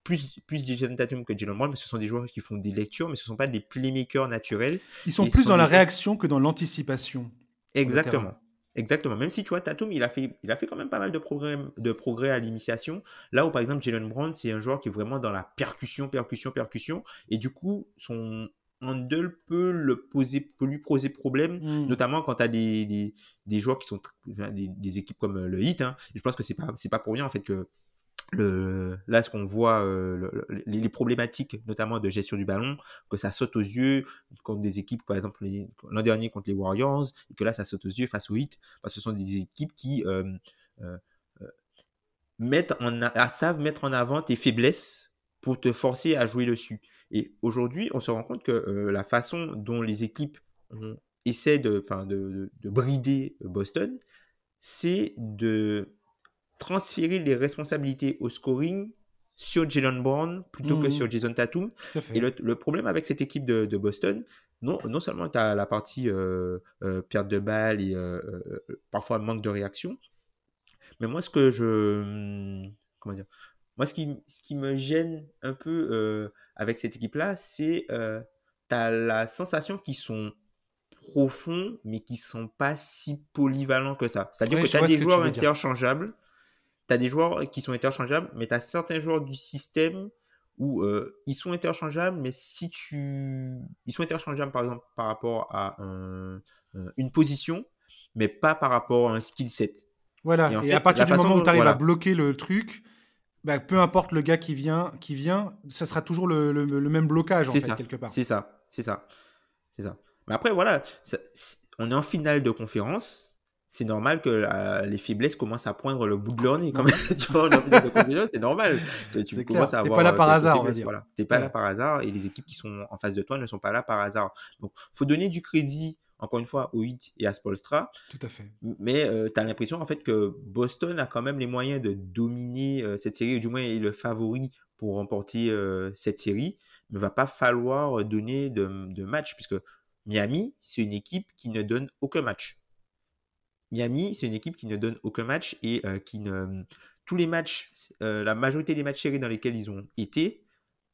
plus plus Jason Tatum que Jalen Brown, mais ce sont des joueurs qui font des lectures, mais ce sont pas des playmakers naturels. Ils sont plus dans la réaction que dans l'anticipation. Exactement. Exactement. Même si tu vois, Tatum, il a fait, il a fait quand même pas mal de progrès, de progrès à l'initiation. Là où, par exemple, Jalen Brown, c'est un joueur qui est vraiment dans la percussion, percussion, percussion. Et du coup, son, handle peut, le poser, peut lui poser problème, hmm. notamment quand tu as des, des, des, joueurs qui sont des, des, équipes comme euh, le Heat. Hein. je pense que c'est pas, c'est pas pour rien en fait que le, là, ce qu'on voit, euh, les, problématiques, notamment de gestion du ballon, que ça saute aux yeux contre des équipes, par exemple l'an dernier contre les Warriors, et que là, ça saute aux yeux face au Heat, parce que ce sont des équipes qui euh, mettent en, savent mettre en avant tes faiblesses pour te forcer à jouer dessus. Et aujourd'hui, on se rend compte que euh, la façon dont les équipes essaient de, de, de, brider Boston, c'est de transférer les responsabilités au scoring sur Jalen Brown plutôt que mmh. sur Jason Tatum. Et le, problème avec cette équipe de, de Boston, non, non seulement tu as la partie euh, euh, perte de balle et parfois manque de réaction, mais moi ce que je... Hum, comment dire moi, ce qui, ce qui me gêne un peu euh, avec cette équipe-là, c'est euh, tu as la sensation qu'ils sont profonds, mais qui sont pas si polyvalents que ça. C'est-à-dire que tu as des joueurs interchangeables, tu as des joueurs qui sont interchangeables, mais tu as certains joueurs du système où euh, ils sont interchangeables, mais si tu... Ils sont interchangeables, par exemple, par rapport à une position, mais pas par rapport à un skill set. Voilà, et, à partir du moment où tu arrives à bloquer le truc, bah, peu importe le gars qui vient, qui vient, ça sera toujours le, le, même blocage en fait, ça. quelque part. C'est ça, c'est ça, c'est ça. Mais après voilà, on est en finale de conférence. C'est normal que les faiblesses commencent à poindre le bout de leur nez. Quand même. [LAUGHS] tu vois, en finale de conférence, c'est normal. [LAUGHS] Tu commences à avoir. pas là par hasard, on va dire. Voilà. T'es pas là par hasard et les équipes qui sont en face de toi ne sont pas là par hasard. Donc, faut donner du crédit encore une fois, au 8 et à Spolstra. Tout à fait. Mais euh, tu as l'impression en fait que Boston a quand même les moyens de dominer euh, cette série, ou du moins est le favori pour remporter euh, cette série. Mais il va pas falloir donner de, de match, puisque Miami, c'est une équipe qui ne donne aucun match. Miami, c'est une équipe qui ne donne aucun match et qui ne. Tous les matchs, la majorité des matchs séries dans lesquels ils ont été,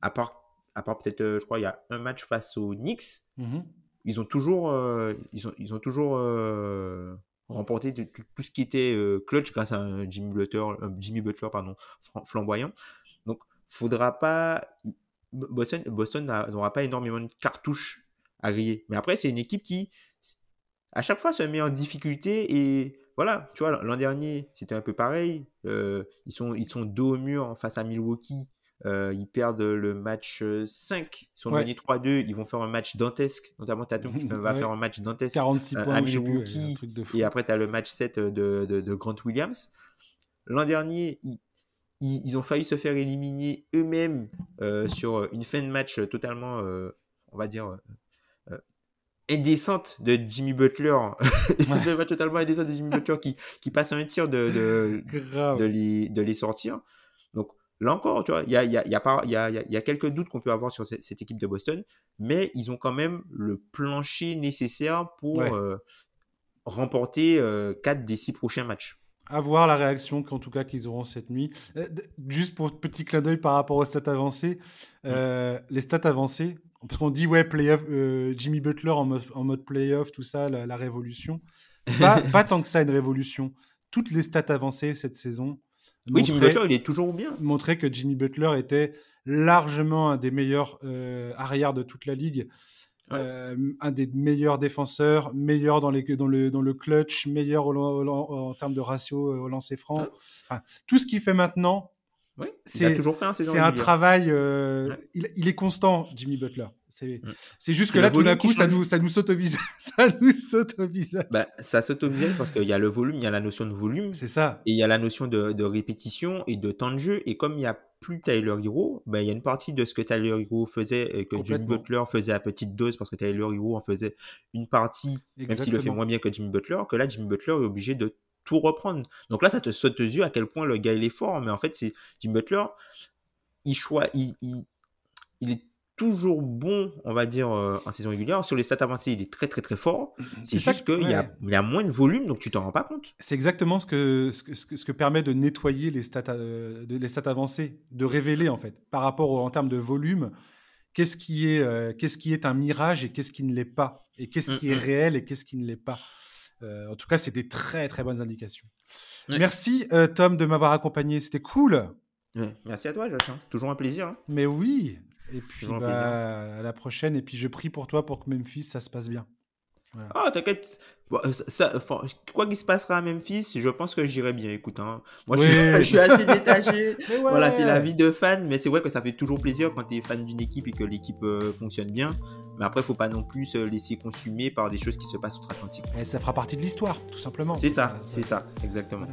à part, à part peut-être, je crois, il y a un match face aux Knicks, mm-hmm ils ont toujours, euh, ils ont, ils ont toujours euh, remporté tout, ce qui était euh, clutch grâce à un Jimmy Butler, Jimmy Butler pardon, flamboyant. Donc, faudra pas. Boston, Boston n'aura pas énormément de cartouches à griller. Mais après, c'est une équipe qui, à chaque fois se met en difficulté et voilà, tu vois, l'an dernier, c'était un peu pareil. Euh, ils, sont, ils sont dos au mur face à Milwaukee. Euh, ils perdent le match 5. Ils sont gagnés 3-2. Ils vont faire un match dantesque. Notamment Tatum qui [LAUGHS] va faire un match dantesque 46 points Milwaukee. et après, tu as le match 7 de, de, Grant Williams. L'an dernier, ils, ils, ont failli se faire éliminer eux-mêmes sur une fin de match totalement, on va dire, indécente de Jimmy Butler. [LAUGHS] Ouais. totalement indécente de Jimmy Butler qui, qui passe un tir de, de, [LAUGHS] de, les, de les sortir. Là encore, tu vois, il y a, y, a, y, a y, a, y a quelques doutes qu'on peut avoir sur cette, cette, équipe de Boston, mais ils ont quand même le plancher nécessaire pour euh, remporter euh, 4 des 6 prochains matchs. À voir la réaction qu'en tout cas qu'ils auront cette nuit. Euh, juste pour petit clin d'œil par rapport aux stats avancées, euh, les stats avancées, parce qu'on dit, ouais, playoff, Jimmy Butler en mode, en mode playoff, tout ça, la, révolution. Pas, [LAUGHS] pas, tant que ça, une révolution. Toutes les stats avancées cette saison. Oui, Jimmy Butler, il est toujours bien. Montraient que Jimmy Butler était largement un des meilleurs euh, arrières de toute la ligue. Euh, un des meilleurs défenseurs, meilleur dans, les, dans, le, dans le clutch, meilleur en termes de ratio au lancer franc. Enfin, tout ce qu'il fait maintenant, oui, c'est toujours fait un C'est un travail. Euh, il, il, est constant, Jimmy Butler. C'est juste que là, tout d'un coup, ça nous, ça nous saute au [LAUGHS] visage. ça nous saute au visage. Bah, ça saute au visage parce qu'il y a le volume, il y a la notion de volume. C'est ça. Et il y a la notion de, de, répétition et de temps de jeu. Et comme il n'y a plus Tyler Hero, bah, il y a une partie de ce que Tyler Hero faisait et que Jimmy Butler faisait à petite dose parce que Tyler Hero en faisait une partie, même s'il le fait moins bien que Jimmy Butler, que là, Jimmy Butler est obligé de tout reprendre. Donc là, ça te saute aux yeux à quel point le gars il est fort. Mais en fait, c'est Jim Butler, il, choix, il, il, est toujours bon, on va dire, euh, en saison régulière. Sur les stats avancées, il est très très très fort. C'est juste qu'il y, a, y a moins de volume, donc tu t'en rends pas compte. C'est exactement ce que, ce, que, ce que permet de nettoyer les stats, euh, les stats avancées, de révéler en fait, par rapport en termes de volume, qu'est-ce qui, est, euh, qu'est-ce qui est un mirage et qu'est-ce qui ne l'est pas? Et qu'est-ce qui est mm, mm. réel et qu'est-ce qui ne l'est pas? Euh, en tout cas, c'est des très très bonnes indications. Merci euh, Tom de m'avoir accompagné, c'était cool. Merci à toi, Josh. Hein. C'est toujours un plaisir. Hein. Mais oui. Et puis bah, à la prochaine. Et puis je prie pour toi pour que Memphis ça se passe bien. Ah, t'inquiète. Euh, quoi qu'il se passera à Memphis, je pense que j'irai bien. Écoute, hein. moi je, [LAUGHS] suis, assez détaché. [LAUGHS] Voilà, c'est la vie de fan, mais c'est vrai que ça fait toujours plaisir quand tu es fan d'une équipe et que l'équipe euh, fonctionne bien. Mais après, faut pas non plus se laisser consumer par des choses qui se passent outre-Atlantique. Et ça fera partie de l'histoire, tout simplement. C'est ça, c'est ça, exactement.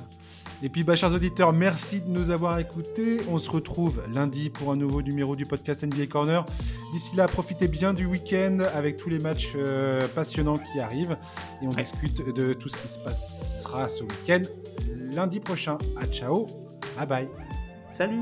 Et puis, bah, chers auditeurs, merci de nous avoir écoutés. On se retrouve lundi pour un nouveau numéro du podcast NBA Corner. D'ici là, profitez bien du week-end avec tous les matchs euh, passionnants qui arrivent. Et on discute de tout ce qui se passera ce week-end lundi prochain. À ciao. Bye bye. Salut.